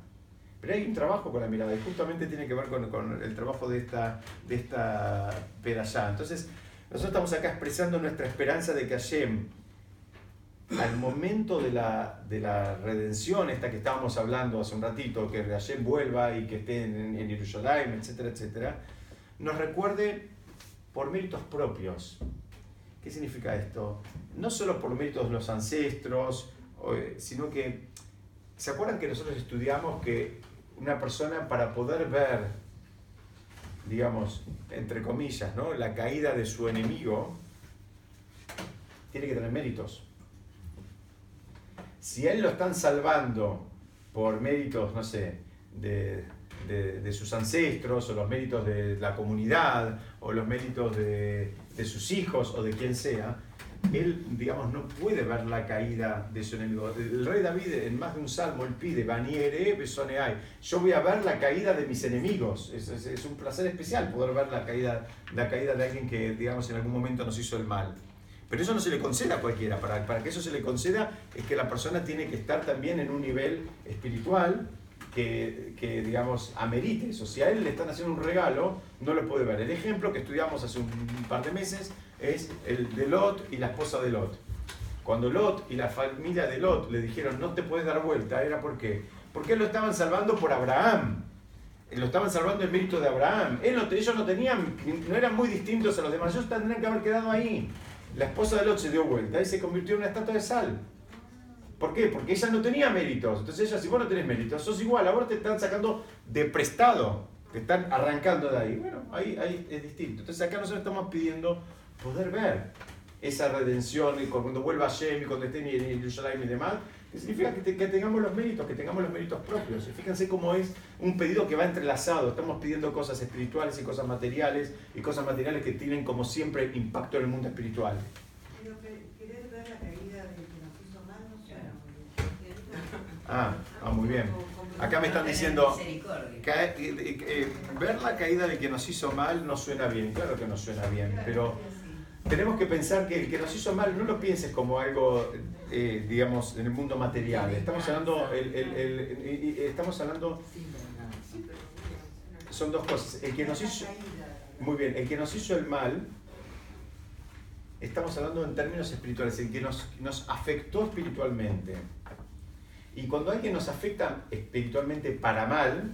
Pero hay un trabajo con la mirada y justamente tiene que ver con, con el trabajo de esta, de esta pedallá. Entonces, nosotros estamos acá expresando nuestra esperanza de que Hashem, al momento de la, de la redención, esta que estábamos hablando hace un ratito, que Hashem vuelva y que esté en, en Jerusalén, etcétera, etcétera, nos recuerde por méritos propios. ¿Qué significa esto? No solo por méritos de los ancestros, sino que, ¿se acuerdan que nosotros estudiamos que una persona para poder ver, digamos, entre comillas, ¿no? la caída de su enemigo, tiene que tener méritos? Si a él lo están salvando por méritos, no sé, de, de, sus ancestros o los méritos de la comunidad o los méritos de, de, sus hijos o de quien sea, él, digamos, no puede ver la caída de su enemigo. El rey David, en más de un salmo, él pide, yo voy a ver la caída de mis enemigos. Es, es, es, un placer especial poder ver la caída, la caída de alguien que, digamos, en algún momento nos hizo el mal. Pero eso no se le conceda a cualquiera. Para, para que eso se le conceda es que la persona tiene que estar también en un nivel espiritual que, digamos, amerite eso. Si a él le están haciendo un regalo, no lo puede ver. El ejemplo que estudiamos hace un par de meses es el de Lot y la esposa de Lot. Cuando Lot y la familia de Lot le dijeron no te puedes dar vuelta, era porque porque lo estaban salvando por Abraham. Lo estaban salvando en mérito de Abraham. ellos no tenían, no eran muy distintos a los demás. Ellos tendrían que haber quedado ahí. La esposa de Lot se dio vuelta y se convirtió en una estatua de sal. ¿Por qué? Porque ella no tenía méritos. Entonces ella, si vos no tenés méritos, sos igual, ahora te están sacando de prestado, te están arrancando de ahí. Bueno, ahí, ahí es distinto. Entonces acá nosotros estamos pidiendo poder ver esa redención y cuando vuelva Shem y cuando esté en Jerusalén y demás, que significa que, que, tengamos los méritos, que tengamos los méritos propios. Y fíjense cómo es un pedido que va entrelazado. Estamos pidiendo cosas espirituales y cosas materiales y cosas materiales que tienen como siempre impacto en el mundo espiritual. Ah, ah, muy bien. Acá me están diciendo, que, eh, eh, ver la caída de que nos hizo mal no suena bien, claro que no suena bien, pero tenemos que pensar que el que nos hizo mal no lo pienses como algo, eh, digamos, en el mundo material. Estamos hablando, estamos hablando, son dos cosas. El que nos hizo, muy bien, el que nos hizo el mal, estamos hablando en términos espirituales, el que nos, nos afectó espiritualmente. Y cuando alguien nos afecta espiritualmente para mal,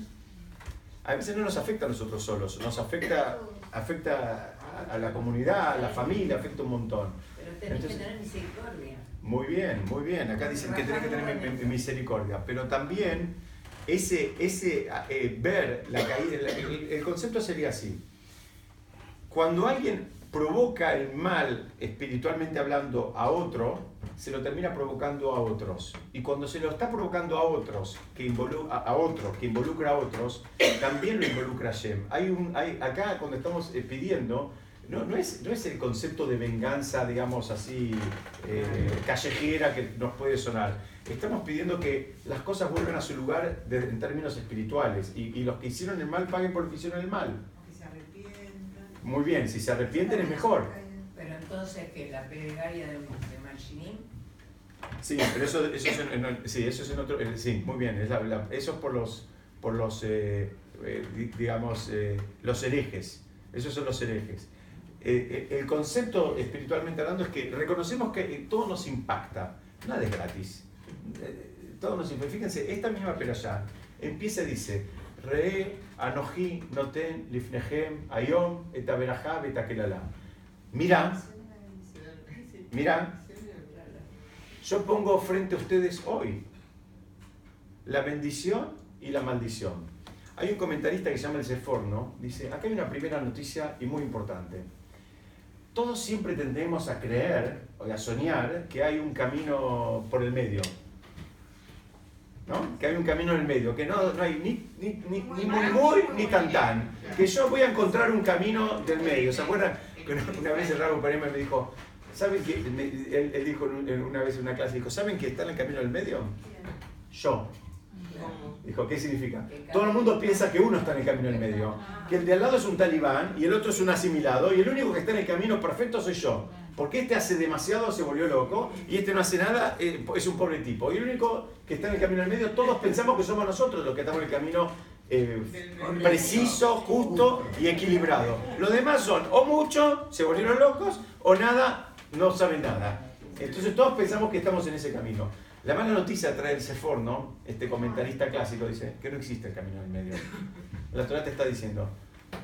a veces no nos afecta a nosotros solos, nos afecta, afecta a, la comunidad, a la familia, afecta un montón. Pero tenés que tener misericordia. Muy bien, muy bien. Acá dicen que tenés que tener misericordia. Pero también ese, ese eh, ver la caída, el concepto sería así. Cuando alguien provoca el mal, espiritualmente hablando, a otro, se lo termina provocando a otros. Y cuando se lo está provocando a otros, que involucra a, otros, que involucra a otros, también lo involucra a Shem. Hay un, hay, acá cuando estamos eh, pidiendo, no, no, es, no es el concepto de venganza, digamos así, eh, callejera que nos puede sonar. Estamos pidiendo que las cosas vuelvan a su lugar en términos espirituales y, y los que hicieron el mal paguen por lo que hicieron el mal. Muy bien, si se arrepienten es mejor. Pero entonces que la plegaria de, de Marchinim. Sí, pero eso, eso, es en, sí, eso es en otro. Eh, sí, muy bien. Es eso es por los, por los eh, eh, digamos, los herejes. Esos son los herejes. El concepto espiritualmente hablando es que reconocemos que todo nos impacta. Nada es gratis. todo nos impacta. Fíjense, esta misma peralla empieza y dice: Re Anoji noten lifnehem ayom et betakelala. Mira, mira, yo pongo frente a ustedes hoy la bendición y la maldición. Hay un comentarista que se llama El Seforno, dice, acá hay una primera noticia y muy importante. Todos siempre tendemos a creer o a soñar que hay un camino por el medio que hay un camino en el medio, que no, no hay ni, ni, ni, ni muy muy ni tan tan, que yo voy a encontrar un camino del medio. ¿Se acuerdan? Una vez el Rabo Parema me dijo, ¿saben que él, dijo una vez en una clase, dijo, ¿saben que está en el camino del medio? Yo. Dijo, ¿qué significa? Todo el mundo piensa que uno está en el camino del medio, que el de al lado es un talibán y el otro es un asimilado y el único que está en el camino perfecto soy yo. Porque este hace demasiado, se volvió loco, y este no hace nada, eh, es un pobre tipo. Y el único que está en el camino del medio, todos pensamos que somos nosotros los que estamos en el camino eh, preciso, justo y equilibrado. Los demás son o mucho, se volvieron locos, o nada, no saben nada. Entonces todos pensamos que estamos en ese camino. La mala noticia trae el Sefor, ¿no? Este comentarista clásico dice que no existe el camino del medio. La Torah te está diciendo,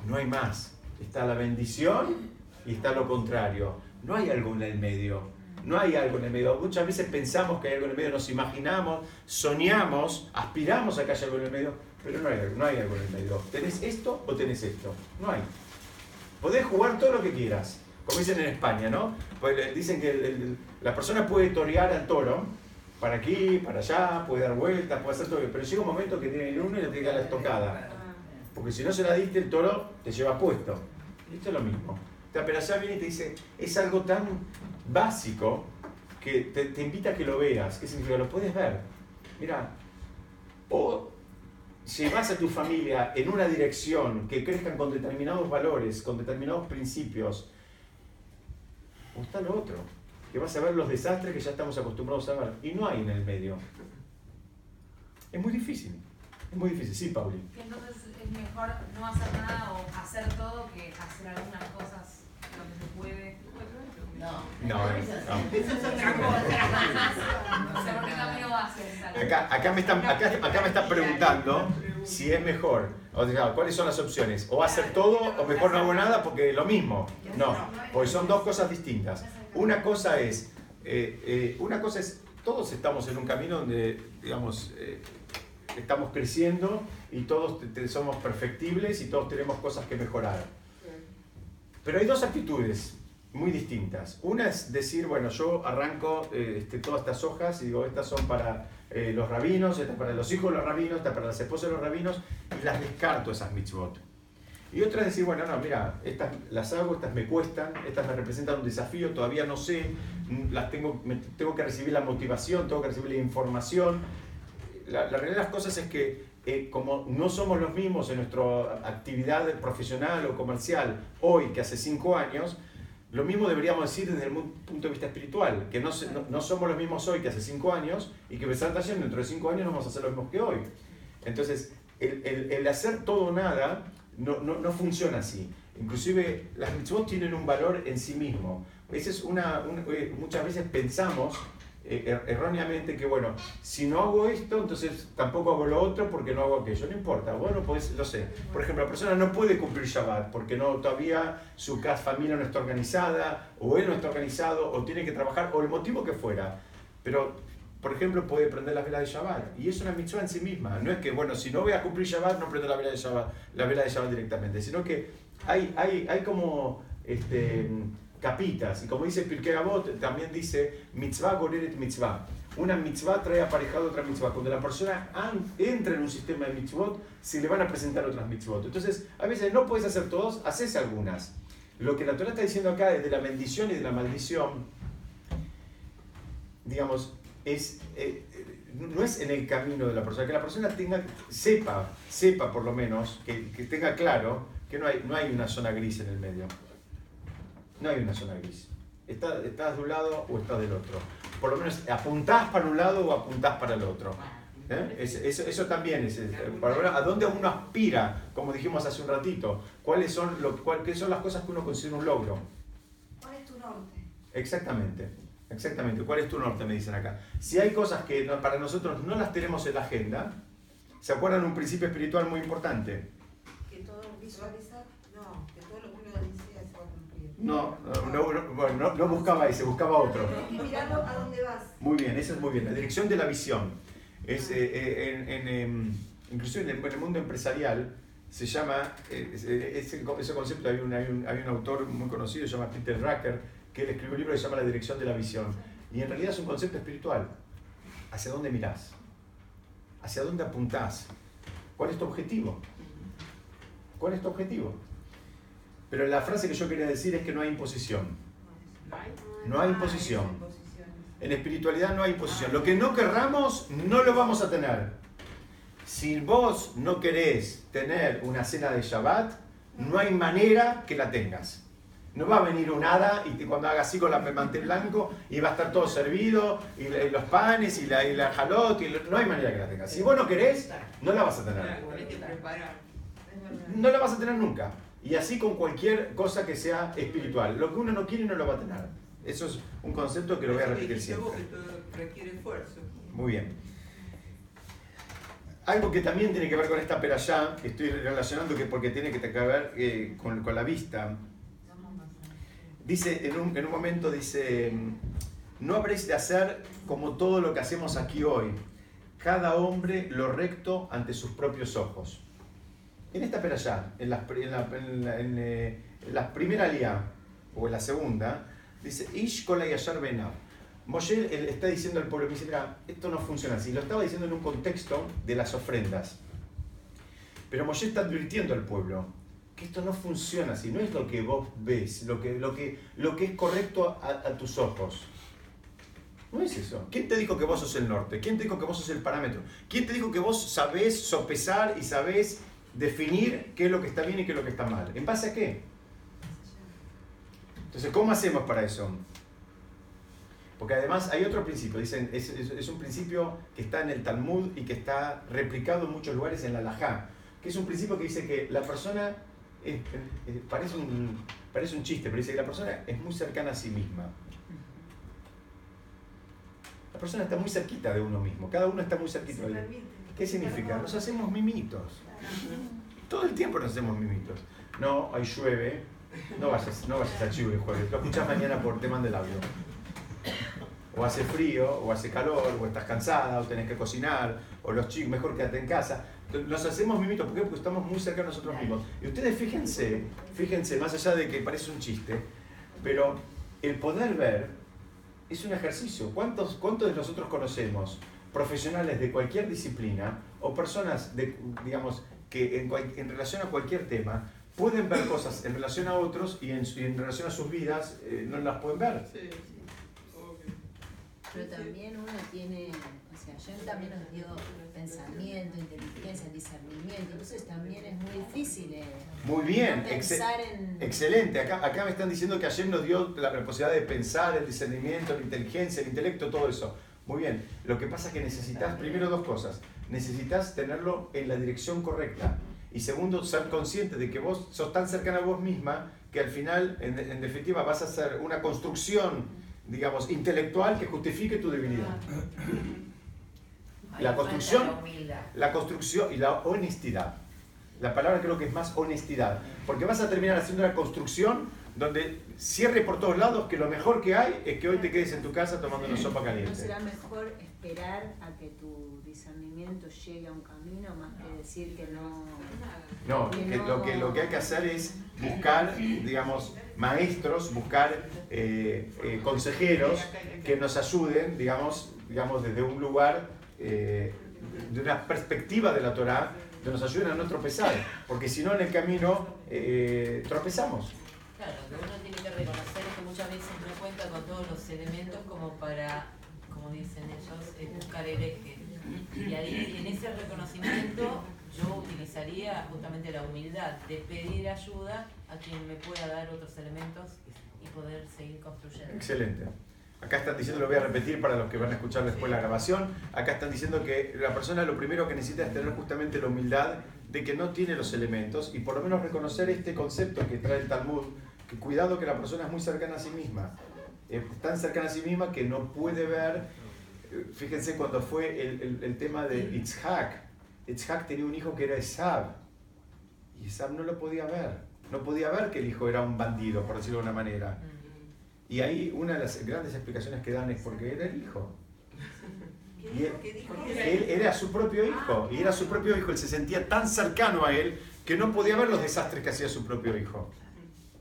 no hay más. Está la bendición y está lo contrario. No hay algo en el medio. No hay algo en el medio. Muchas veces pensamos que hay algo en el medio, nos imaginamos, soñamos, aspiramos a que haya algo en el medio, pero no hay, no hay algo en el medio. ¿Tenés esto o tenés esto? No hay. Podés jugar todo lo que quieras, como dicen en España, ¿no? Pues dicen que la persona puede torear al toro, para aquí, para allá, puede dar vueltas, puede hacer todo, pero llega un momento que tiene el uno y le tiene que dar la estocada. Porque si no se la diste, el toro te lleva puesto. Esto es lo mismo. Pero allá viene y te dice, es algo tan básico que te, te invita a que lo veas. ¿Qué significa? Lo puedes ver. Mira, o llevas a tu familia en una dirección que crezcan con determinados valores, con determinados principios, o está lo otro que vas a ver los desastres que ya estamos acostumbrados a ver. Y no hay en el medio. Es muy difícil. Es muy difícil. Sí, Pauli. Que entonces es mejor no hacer nada o hacer todo que hacer algunas cosas donde se puede. No, no, no. Acá, acá, me están, acá, acá me están preguntando si es mejor, o sea, cuáles son las opciones, o hacer todo o mejor no hago nada porque es lo mismo. No, porque son dos cosas distintas. Una cosa es, eh, eh, una cosa es, todos estamos en un camino donde, digamos, eh, estamos creciendo y todos somos perfectibles y todos tenemos cosas que mejorar. Pero hay dos actitudes muy distintas. Una es decir, bueno, yo arranco este, todas estas hojas y digo, estas son para los rabinos, estas para los hijos de los rabinos, estas para las esposas de los rabinos, y las descarto esas mitzvot. Y otra es decir, bueno, no, mira, estas las hago, estas me cuestan, estas me representan un desafío, todavía no sé, las tengo, tengo que recibir la motivación, tengo que recibir la información. La, la realidad de las cosas es que eh, como no somos los mismos en nuestra actividad profesional o comercial hoy que hace cinco años, lo mismo deberíamos decir desde el punto de vista espiritual, que no, no, somos los mismos hoy que hace cinco años y que pensar dentro de cinco años no vamos a ser los mismos que hoy. Entonces, el, el, el hacer todo o nada no, no, no funciona así. Inclusive las mitzvot tienen un valor en sí mismo. eh, muchas veces pensamos eh, er, erróneamente que, bueno, si no hago esto, entonces tampoco hago lo otro porque no hago aquello. No importa. Bueno, pues lo sé. Por ejemplo, la persona no puede cumplir Shabbat porque no, todavía su familia no está organizada, o él no está organizado, o tiene que trabajar, o el motivo que fuera. Pero por ejemplo, puede prender la vela de Shabbat. Y es una mitzvah en sí misma. No es que, bueno, si no voy a cumplir Shabbat, no prendo la vela de Shabbat, la vela de Shabbat directamente. Sino que hay, hay, hay como este, capitas. Y como dice Pirkei Avot, también dice mitzvah goreret mitzvah. Una mitzvah trae aparejado otra mitzvah. Cuando la persona entra en un sistema de mitzvot, se le van a presentar otras mitzvot. Entonces, a veces no puedes hacer todos, haces algunas. Lo que la Torah está diciendo acá es de la bendición y de la maldición. Digamos, es, eh, no es en el camino de la persona, que la persona tenga, sepa, sepa por lo menos, que, que, tenga claro que no hay, no hay una zona gris en el medio. No hay una zona gris. Estás, estás de un lado o estás del otro. Por lo menos apuntás para un lado o apuntás para el otro. ¿Eh? eso, eso, también es, a dónde uno aspira, como dijimos hace un ratito, cuáles son, lo, cuáles son las cosas que uno considera un logro. ¿Cuál es tu norte? Exactamente. Exactamente, ¿cuál es tu norte? Me dicen acá. Si hay cosas que para nosotros no las tenemos en la agenda, ¿se acuerdan un principio espiritual muy importante? Que todo visualiza, no, que todo lo que uno desea se va a cumplir. No, no, no, bueno, no, buscaba ese, buscaba otro. Tienes que mirarlo a dónde vas. Muy bien, eso es muy bien. La dirección de la visión. Es, eh, eh, en, en, em, inclusive en el, mundo empresarial se llama, eh, ese, ese, concepto, hay un, hay, un, hay un autor muy conocido, se llama Peter Drucker, que él escribió un libro que se llama La dirección de la visión. Y en realidad es un concepto espiritual. ¿Hacia dónde mirás? ¿Hacia dónde apuntás? ¿Cuál es tu objetivo? ¿Cuál es tu objetivo? Pero la frase que yo quería decir es que no hay imposición. No hay imposición. En espiritualidad no hay imposición. Lo que no querramos, no lo vamos a tener. Si vos no querés tener una cena de Shabbat, no hay manera que la tengas. No va a venir un hada y cuando haga así con la mantel blanco y va a estar todo servido, y, los panes y la, y la jalot, y no hay manera que la tengas. Si vos no querés, no la vas a tener. No la vas a tener nunca. Y así con cualquier cosa que sea espiritual. Lo que uno no quiere no lo va a tener. Eso es un concepto que lo voy a repetir siempre. Muy bien. Algo que también tiene que ver con esta perayá, que estoy relacionando que porque tiene que ver eh, con, con, la vista. Dice, en un, en un momento dice, no habréis de hacer como todo lo que hacemos aquí hoy, cada hombre lo recto ante sus propios ojos. En esta perayá, en la, en la, en la, en eh, la primera lía, o en la segunda, dice, Ish yashar Moshe está diciendo al pueblo, dice, esto no funciona así. Lo estaba diciendo en un contexto de las ofrendas. Pero Moshe está advirtiendo al pueblo que esto no funciona así, no es lo que vos ves, lo que, lo que, lo que es correcto a, a tus ojos. No es eso. ¿Quién te dijo que vos sos el norte? ¿Quién te dijo que vos sos el parámetro? ¿Quién te dijo que vos sabés sopesar y sabés definir qué es lo que está bien y qué es lo que está mal? ¿En base a qué? Entonces, ¿cómo hacemos para eso? Porque además hay otro principio, dicen, es, un principio que está en el Talmud y que está replicado en muchos lugares en la Lajá, que es un principio que dice que la persona, parece, un, parece un chiste, pero dice que la persona es muy cercana a sí misma. La persona está muy cerquita de uno mismo, cada uno está muy cerquita de él. ¿Qué significa? Nos hacemos mimitos. Todo el tiempo nos hacemos mimitos. No, ahí llueve, no vayas, no vayas a Chivo el jueves, lo escuchas mañana por tema del audio o hace frío, o hace calor, o estás cansada, o tenés que cocinar, o los chicos, mejor quédate en casa. Nos hacemos mimitos, ¿por qué? Porque estamos muy cerca de nosotros mismos. Y ustedes fíjense, fíjense, más allá de que parece un chiste, pero el poder ver es un ejercicio. ¿Cuántos, cuántos de nosotros conocemos profesionales de cualquier disciplina o personas, de, digamos, que en, en relación a cualquier tema pueden ver cosas en relación a otros y en, en relación a sus vidas eh, no las pueden ver? Sí. Pero también uno tiene, o sea, Jen también nos dio pensamiento, inteligencia, discernimiento, entonces también es muy difícil eh, muy bien, pensar en... excelente. Acá, acá me están diciendo que ayer nos dio la posibilidad de pensar, el discernimiento, la inteligencia, el intelecto, todo eso. Muy bien, lo que pasa es que necesitas primero dos cosas. Necesitas tenerlo en la dirección correcta. Y segundo, ser consciente de que vos sos tan cercana a vos misma que al final, en, en definitiva, vas a hacer una construcción digamos, intelectual que justifique tu debilidad. La construcción, la construcción y la honestidad. La palabra creo que es más honestidad, porque vas a terminar haciendo una construcción donde cierre por todos lados que lo mejor que hay es que hoy te quedes en tu casa tomando una sopa caliente. ¿No será mejor esperar a que tu discernimiento llegue a un camino más que decir que no? No, lo, que, lo que hay que hacer es buscar, digamos, maestros, buscar eh, eh, consejeros que nos ayuden, digamos, digamos desde un lugar, eh, de una perspectiva de la Torah, que nos ayuden a no tropezar, porque si no en el camino tropezamos. Claro, lo que uno tiene que reconocer es que muchas veces no cuenta con todos los elementos como para, como dicen ellos, buscar el eje. Y ahí en ese reconocimiento yo utilizaría justamente la humildad de pedir ayuda a quien me pueda dar otros elementos y poder seguir construyendo. Excelente. Acá están diciendo, lo voy a repetir para los que van a escuchar después la grabación, acá están diciendo que la persona lo primero que necesita es tener justamente la humildad de que no tiene los elementos y por lo menos reconocer este concepto que trae el Talmud, que cuidado que la persona es muy cercana a sí misma, es tan cercana a sí misma que no puede ver, eh, fíjense cuando fue el, el, el tema de Itzhak, Itzhak tenía un hijo que era Esab. Y Esab no lo podía ver. No podía ver que el hijo era un bandido, por decirlo de una manera. Y ahí una de las grandes explicaciones que dan es porque era el hijo. Y él, era su propio hijo. Y era su propio hijo. Él se sentía tan cercano a él que no podía ver los desastres que hacía su propio hijo.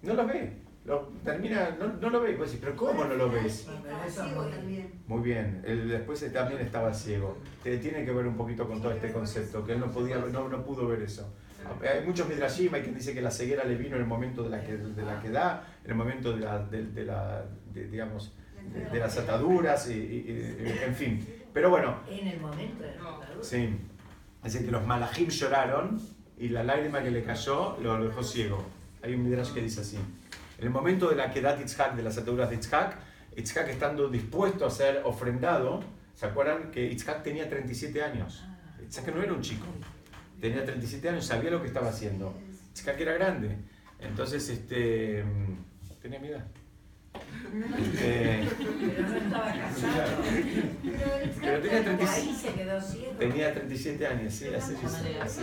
No lo ve. Lo, termina, no, no, lo ve. Y pero ¿cómo no lo ves? Muy bien. Él después también estaba ciego. Tiene que ver un poquito con todo este concepto, que él no, podía, no, no pudo ver eso. Hay muchos midrashim, hay quien dice que la ceguera le vino en el momento de la, que, de la queda, en el momento de, la, de, la, digamos, de, las ataduras, y, en fin. Pero bueno. En el momento de la Sí. Dice que los malajim lloraron y la lágrima que le cayó lo dejó ciego. Hay un midrash que dice así. En el momento de la quedat Itzhak, de las ataduras de Itzhak, Itzhak estando dispuesto a ser ofrendado, ¿se acuerdan que Itzhak tenía 37 años? Itzhak no era un chico, tenía 37 años, sabía lo que estaba haciendo. Itzhak era grande. Entonces, este, tenía mi edad. Este, pero no estaba casado. Pero tenía 37, tenía 37 años, sí, así, así,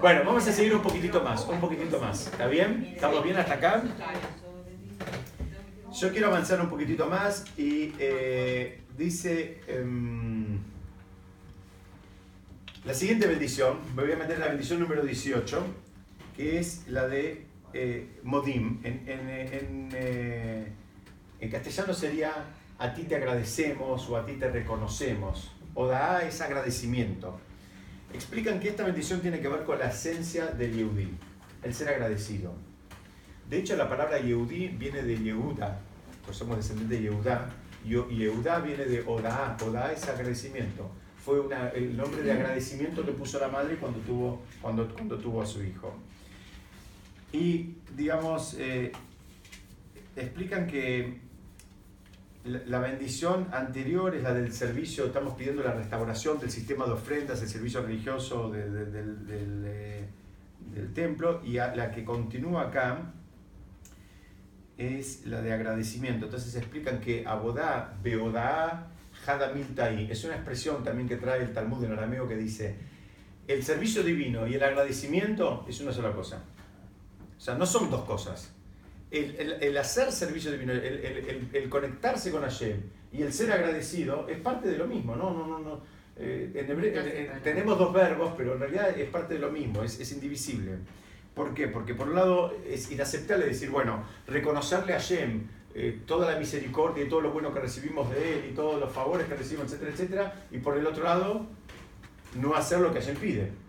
Bueno, vamos a seguir un poquitito más, un poquitito más. ¿Está bien? ¿Estamos bien hasta acá? Yo quiero avanzar un poquitito más y eh, dice em, la siguiente bendición, me voy a meter la bendición número 18, que es la de eh, Modim. Eh, en, castellano sería a ti te agradecemos o a ti te reconocemos. O da es agradecimiento. Explican que esta bendición tiene que ver con la esencia del Yehudi, el ser agradecido. De hecho, la palabra Yehudi viene de Yehuda, pues somos descendientes de Yehuda. Yehuda viene de Oda, Oda es agradecimiento. Fue el nombre de agradecimiento que puso la madre cuando tuvo, cuando, cuando tuvo a su hijo. Y, digamos, eh, explican que la bendición anterior es la del servicio, estamos pidiendo la restauración del sistema de ofrendas, el servicio religioso del, eh, del, templo, y la que continúa acá es la de agradecimiento. Entonces explican que Abodá, Beodá, Hadamiltai, es una expresión también que trae el Talmud en arameo que dice, el servicio divino y el agradecimiento es una sola cosa. O sea, no son dos cosas. El, hacer servicio divino, el, conectarse con Hashem y el ser agradecido es parte de lo mismo, ¿no? no, no, no. Eh, tenemos dos verbos, pero en realidad es parte de lo mismo, es, indivisible. ¿Por qué? Porque por un lado es inaceptable decir, bueno, reconocerle a Hashem eh, toda la misericordia y todo lo bueno que recibimos de Él y todos los favores que recibimos, etcétera, etcétera, y por el otro lado, no hacer lo que Hashem pide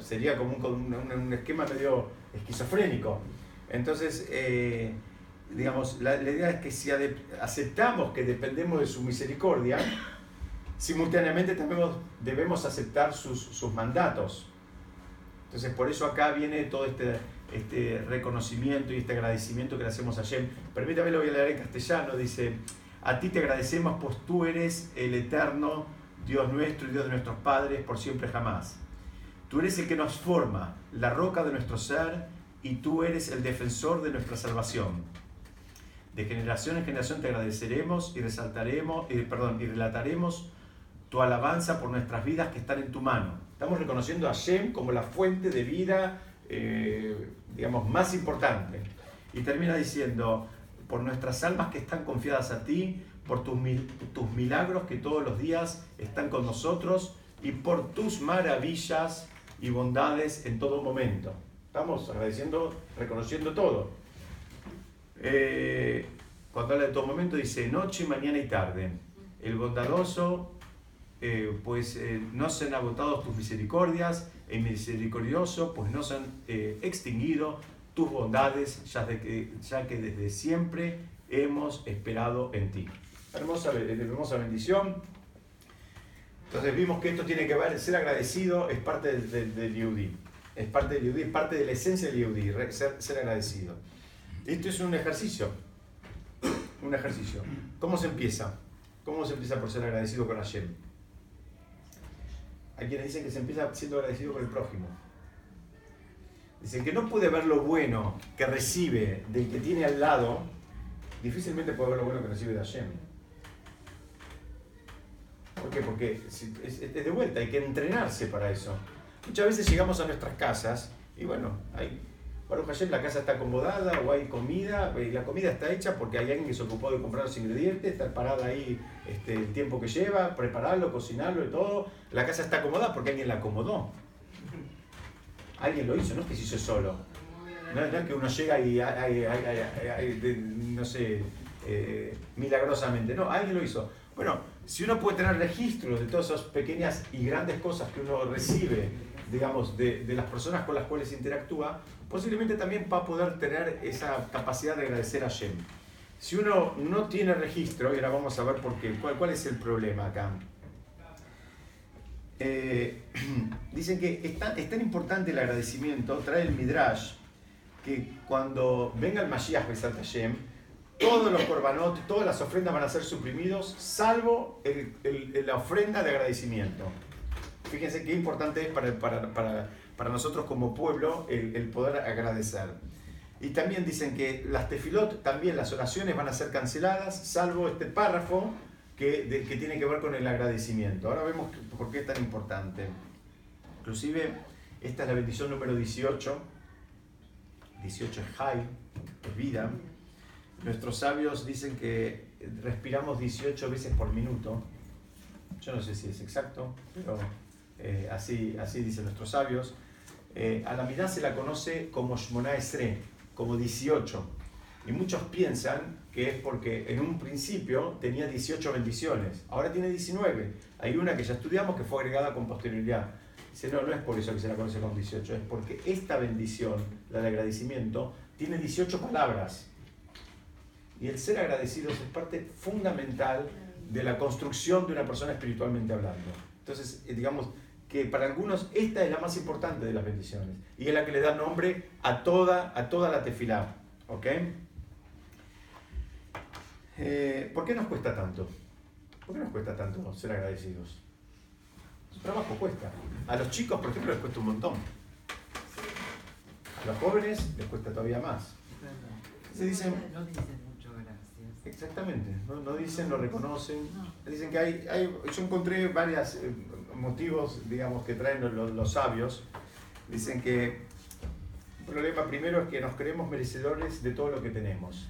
sería como un, esquema medio esquizofrénico. Entonces, eh, digamos, la, idea es que si aceptamos que dependemos de su misericordia, simultáneamente también debemos aceptar sus, mandatos. Entonces, por eso acá viene todo este, este reconocimiento y este agradecimiento que le hacemos a Shem. Permítame, lo voy a leer en castellano. Dice, a ti te agradecemos, pues tú eres el eterno Dios nuestro y Dios de nuestros padres por siempre jamás. Tú eres el que nos forma, la roca de nuestro ser, y tú eres el defensor de nuestra salvación. De generación en generación te agradeceremos y resaltaremos, eh, perdón, y relataremos tu alabanza por nuestras vidas que están en tu mano. Estamos reconociendo a Shem como la fuente de vida, eh, digamos, más importante. Y termina diciendo, por nuestras almas que están confiadas a ti, por tus, tus milagros que todos los días están con nosotros y por tus maravillas y bondades en todo momento. Estamos agradeciendo, reconociendo todo. Eh, cuando habla de todo momento dice noche, mañana y tarde. El bondadoso, eh, pues eh, no se han agotado tus misericordias, el misericordioso, pues no se han extinguido tus bondades, ya, de que, ya que desde siempre hemos esperado en ti. Hermosa, hermosa bendición. Entonces vimos que esto tiene que ver, ser agradecido es parte del, del, es parte del Yehudi, es parte de la esencia del Yehudi, ser, ser agradecido. Esto es un ejercicio, un ejercicio. ¿Cómo se empieza? ¿Cómo se empieza por ser agradecido con Hashem? Hay quienes dicen que se empieza siendo agradecido con el prójimo. Dicen que no puede ver lo bueno que recibe del que tiene al lado, difícilmente puede ver lo bueno que recibe de Hashem. ¿Por qué? Porque es, de vuelta, hay que entrenarse para eso. Muchas veces llegamos a nuestras casas y bueno, hay, Baruch Hashem, la casa está acomodada o hay comida, y la comida está hecha porque hay alguien que se ocupó de comprar los ingredientes, está parada ahí este, el tiempo que lleva, prepararlo, cocinarlo y todo. La casa está acomodada porque alguien la acomodó. Alguien lo hizo, no es que se hizo solo. No, es que uno llega y, no sé, eh, milagrosamente, no, alguien lo hizo. Bueno, si uno puede tener registros de todas esas pequeñas y grandes cosas que uno recibe, digamos, de, las personas con las cuales interactúa, posiblemente también va a poder tener esa capacidad de agradecer a Shem. Si uno no tiene registro, y ahora vamos a ver por qué, cuál, cuál es el problema acá. eh, dicen que es tan, es tan importante el agradecimiento, trae el Midrash, que cuando venga el Mashiach Besat Hashem, todos los korbanot, todas las ofrendas van a ser suprimidos, salvo el- el- la ofrenda de agradecimiento. Fíjense qué importante es para, para, para, para nosotros como pueblo el, el poder agradecer. Y también dicen que las tefilot, también las oraciones van a ser canceladas, salvo este párrafo que, de- que tiene que ver con el agradecimiento. Ahora vemos por qué es tan importante. Inclusive, esta es la bendición número 18. 18 es Jai, es vida. Nuestros sabios dicen que respiramos 18 veces por minuto. Yo no sé si es exacto, pero eh, así, así dicen nuestros sabios. Eh, a la mitad se la conoce como Shmona Esre, como 18. Y muchos piensan que es porque en un principio tenía 18 bendiciones, ahora tiene 19. Hay una que ya estudiamos que fue agregada con posterioridad. Dice, no, no es por eso que se la conoce como 18, es porque esta bendición, la de agradecimiento, tiene 18 palabras. Y el ser agradecidos es parte fundamental de la construcción de una persona espiritualmente hablando. Entonces, eh, digamos que para algunos esta es la más importante de las bendiciones y es la que le da nombre a toda, a toda la tefilá. ¿Ok? Eh, ¿Por qué nos cuesta tanto? ¿Por qué nos cuesta tanto ser agradecidos? Su trabajo cuesta. A los chicos, por ejemplo, les cuesta un montón. A los jóvenes les cuesta todavía más. Se dicen, No dicen mucho gracias. Exactamente, no, no dicen, no reconocen. Dicen que hay, hay yo encontré varios motivos, digamos, que traen los, sabios. Dicen que el problema primero es que nos creemos merecedores de todo lo que tenemos.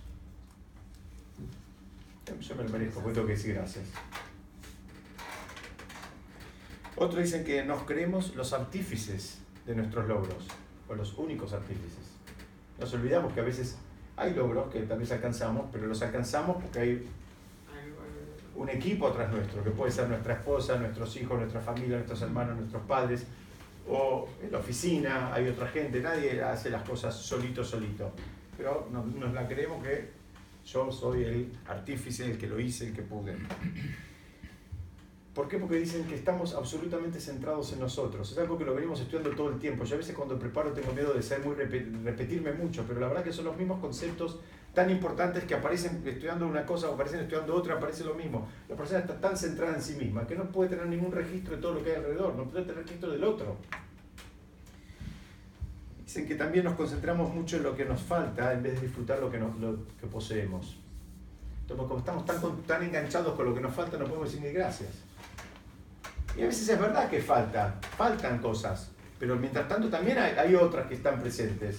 Yo me lo merezco, pues tengo que decir gracias. Otros dicen que nos creemos los artífices de nuestros logros, o los únicos artífices. Nos olvidamos que a veces hay logros que tal vez alcanzamos, pero los alcanzamos porque hay un equipo atrás nuestro, que puede ser nuestra esposa, nuestros hijos, nuestra familia, nuestros hermanos, nuestros padres, o en la oficina hay otra gente, nadie hace las cosas solito, solito. Pero nos, nos la creemos que yo soy el artífice, el que lo hice, el que pude. ¿Por qué? Porque dicen que estamos absolutamente centrados en nosotros. Es algo que lo venimos estudiando todo el tiempo. Yo a veces cuando preparo tengo miedo de ser muy repe- repetirme mucho, pero la verdad que son los mismos conceptos tan importantes que aparecen estudiando una cosa o aparecen estudiando otra, aparece lo mismo. La persona está tan centrada en sí misma que no puede tener ningún registro de todo lo que hay alrededor, no puede tener registro del otro. Dicen que también nos concentramos mucho en lo que nos falta en vez de disfrutar lo que, nos, lo que poseemos. Como estamos tan, tan enganchados con lo que nos falta, no podemos decir ni gracias. Y a veces es verdad que falta, faltan cosas, pero mientras tanto también hay otras que están presentes.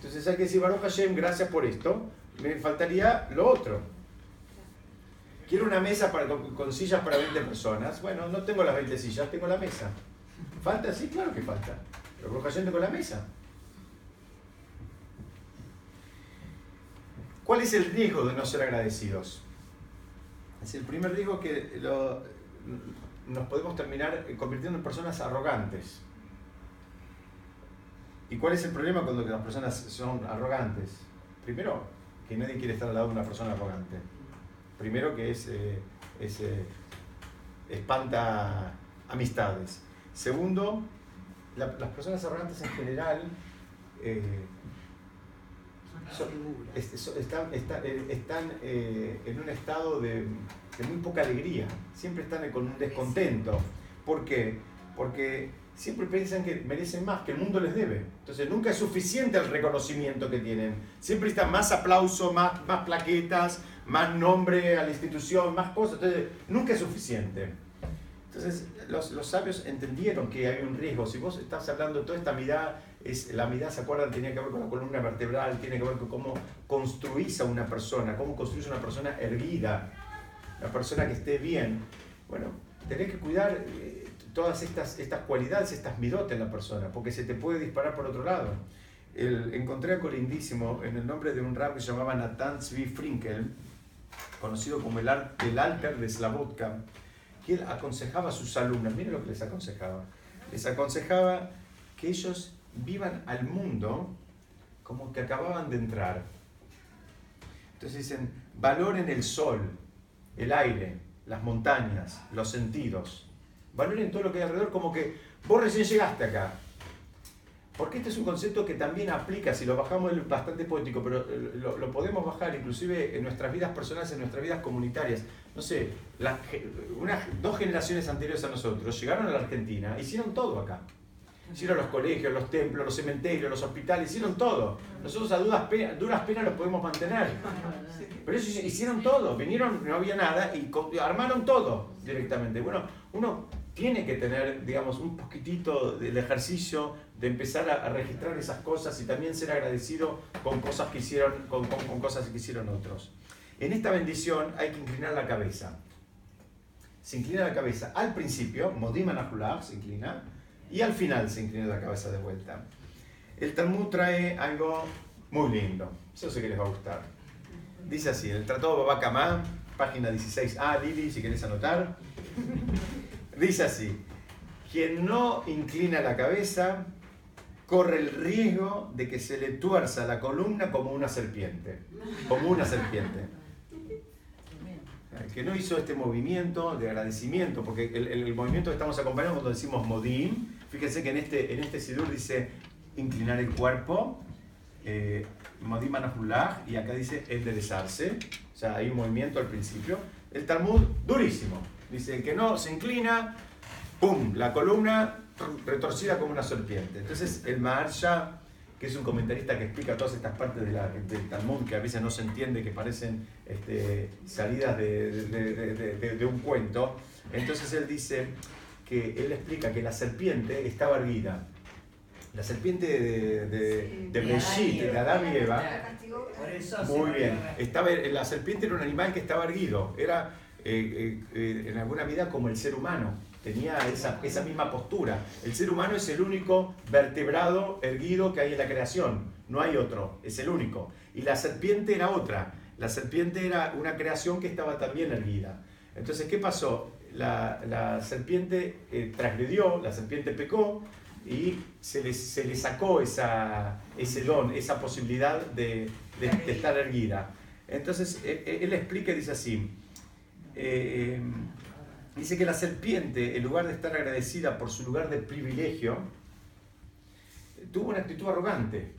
Entonces hay que decir, Baruch Hashem, gracias por esto, me faltaría lo otro. Quiero una mesa para, con, sillas para 20 personas. Bueno, no tengo las 20 sillas, tengo la mesa. ¿Falta? Sí, claro que falta. Pero Baruch Hashem tengo la mesa. ¿Cuál es el riesgo de no ser agradecidos? Es el primer riesgo que nos podemos terminar convirtiendo en personas arrogantes. ¿Y cuál es el problema cuando las personas son arrogantes? Primero, que nadie quiere estar al lado de una persona arrogante. Primero que es, eh, es, eh, espanta amistades. Segundo, la- las personas arrogantes en general eh, son- est- so- están, están, eh, están, eh, en un estado de, de muy poca alegría, siempre están con un descontento. ¿Por qué? Porque siempre piensan que merecen más, que el mundo les debe. Entonces nunca es suficiente el reconocimiento que tienen. Siempre está más aplauso, más, más plaquetas, más nombre a la institución, más cosas. Entonces nunca es suficiente. Entonces los, los sabios entendieron que hay un riesgo. Si vos estás hablando toda esta mirada, es, la mirada, ¿se acuerdan? Tenía que ver con la columna vertebral, tiene que ver con cómo construís a una persona, cómo construís una persona erguida, una persona que esté bien. Bueno, tenés que cuidar eh, todas estas, estas cualidades, estas mirotas en la persona, porque se te puede disparar por otro lado. El- encontré algo lindísimo en el nombre de un rab que se llamaba Natan Zvi Frinkel, conocido como el, el alter de Slavotka, que él aconsejaba a sus alumnos, miren lo que les aconsejaba, les aconsejaba que ellos vivan al mundo como que acababan de entrar. Entonces dicen, valoren el sol, el aire, las montañas, los sentidos. Valoren todo lo que hay alrededor como que vos recién llegaste acá. Porque este es un concepto que también aplica, si lo bajamos es bastante poético, pero eh, lo, podemos bajar inclusive en nuestras vidas personales, en nuestras vidas comunitarias. No sé, las, dos generaciones anteriores a nosotros llegaron a la Argentina, hicieron todo acá. Hicieron los colegios, los templos, los cementerios, los hospitales, hicieron todo. Nosotros a duras penas, duras penas los podemos mantener. Pero ellos hicieron todo, vinieron, no había nada y armaron todo directamente. Bueno, uno tiene que tener, digamos, un poquitito del ejercicio de empezar a, registrar esas cosas y también ser agradecido con cosas que hicieron, con, cosas que hicieron otros. En esta bendición hay que inclinar la cabeza. Se inclina la cabeza al principio, Modim se inclina, y al final se inclina la cabeza de vuelta. El Talmud trae algo muy lindo, eso sé que les va a gustar. Dice así, el Tratado Babacamá, página 16a, Lili, si querés anotar. Dice así, quien no inclina la cabeza corre el riesgo de que se le tuerza la columna como una serpiente, como una serpiente. Que no hizo este movimiento de agradecimiento, porque el, movimiento que estamos acompañando cuando decimos modim, fíjense que en este, en este sidur dice inclinar el cuerpo, eh, modim y acá dice enderezarse, o sea, hay un movimiento al principio. El Talmud durísimo, Dice, el que no se inclina, ¡pum! La columna retorcida como una serpiente. Entonces, el Maharsha, que es un comentarista que explica todas estas partes de la, del Talmud que a veces no se entiende, que parecen este, salidas de, un cuento, entonces él dice que él explica que la serpiente estaba erguida. La serpiente de, de, de de Adán y Eva. Muy bien. Estaba, la serpiente era un animal que estaba erguido. Era eh, eh, eh, en alguna medida como el ser humano. Tenía esa, esa misma postura. El ser humano es el único vertebrado erguido que hay en la creación. No hay otro, es el único. Y la serpiente era otra. La serpiente era una creación que estaba también erguida. Entonces, ¿qué pasó? La, la serpiente transgredió, la serpiente pecó y se le, se le sacó esa, ese don, esa posibilidad de, de, de estar erguida. Entonces, él, él explica y dice así, eh, em, dice que la serpiente, en lugar de estar agradecida por su lugar de privilegio, tuvo una actitud arrogante.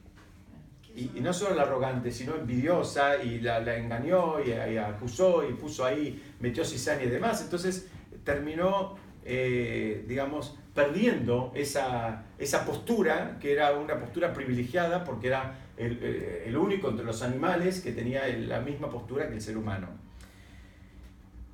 Y, no solo la arrogante, sino envidiosa, y la, engañó, y, acusó, y puso ahí, metió cizaña y demás. Entonces terminó, eh, digamos, perdiendo esa, esa postura, que era una postura privilegiada, porque era el, el único entre los animales que tenía la misma postura que el ser humano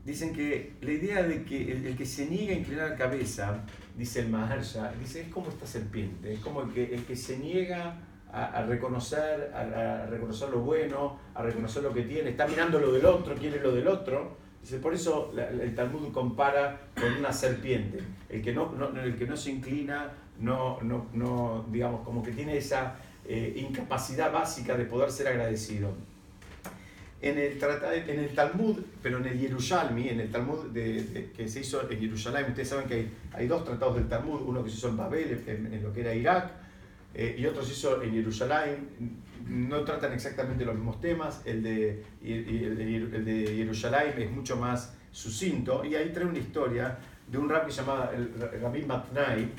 dicen que la idea de que el, que se niega a inclinar la cabeza, dice el Maharsha, dice, es como esta serpiente, es como el que, el que se niega a, reconocer, a, reconocer lo bueno, a reconocer lo que tiene, está mirando lo del otro, quiere lo del otro. Dice, por eso el Talmud compara con una serpiente. El que no, el que no se inclina, no, no, no, digamos, como que tiene esa eh, incapacidad básica de poder ser agradecido en el, en el Talmud, pero en el Yerushalmi, en el Talmud de, que se hizo en Jerusalén, ustedes saben que hay, dos tratados del Talmud, uno que se hizo en Babel, en, lo que era Irak, eh, y otro se hizo en Jerusalén. No tratan exactamente los mismos temas, el de, el, de, Jerusalén es mucho más sucinto, y ahí trae una historia de un rabbi llamado el Rabbi Matnai,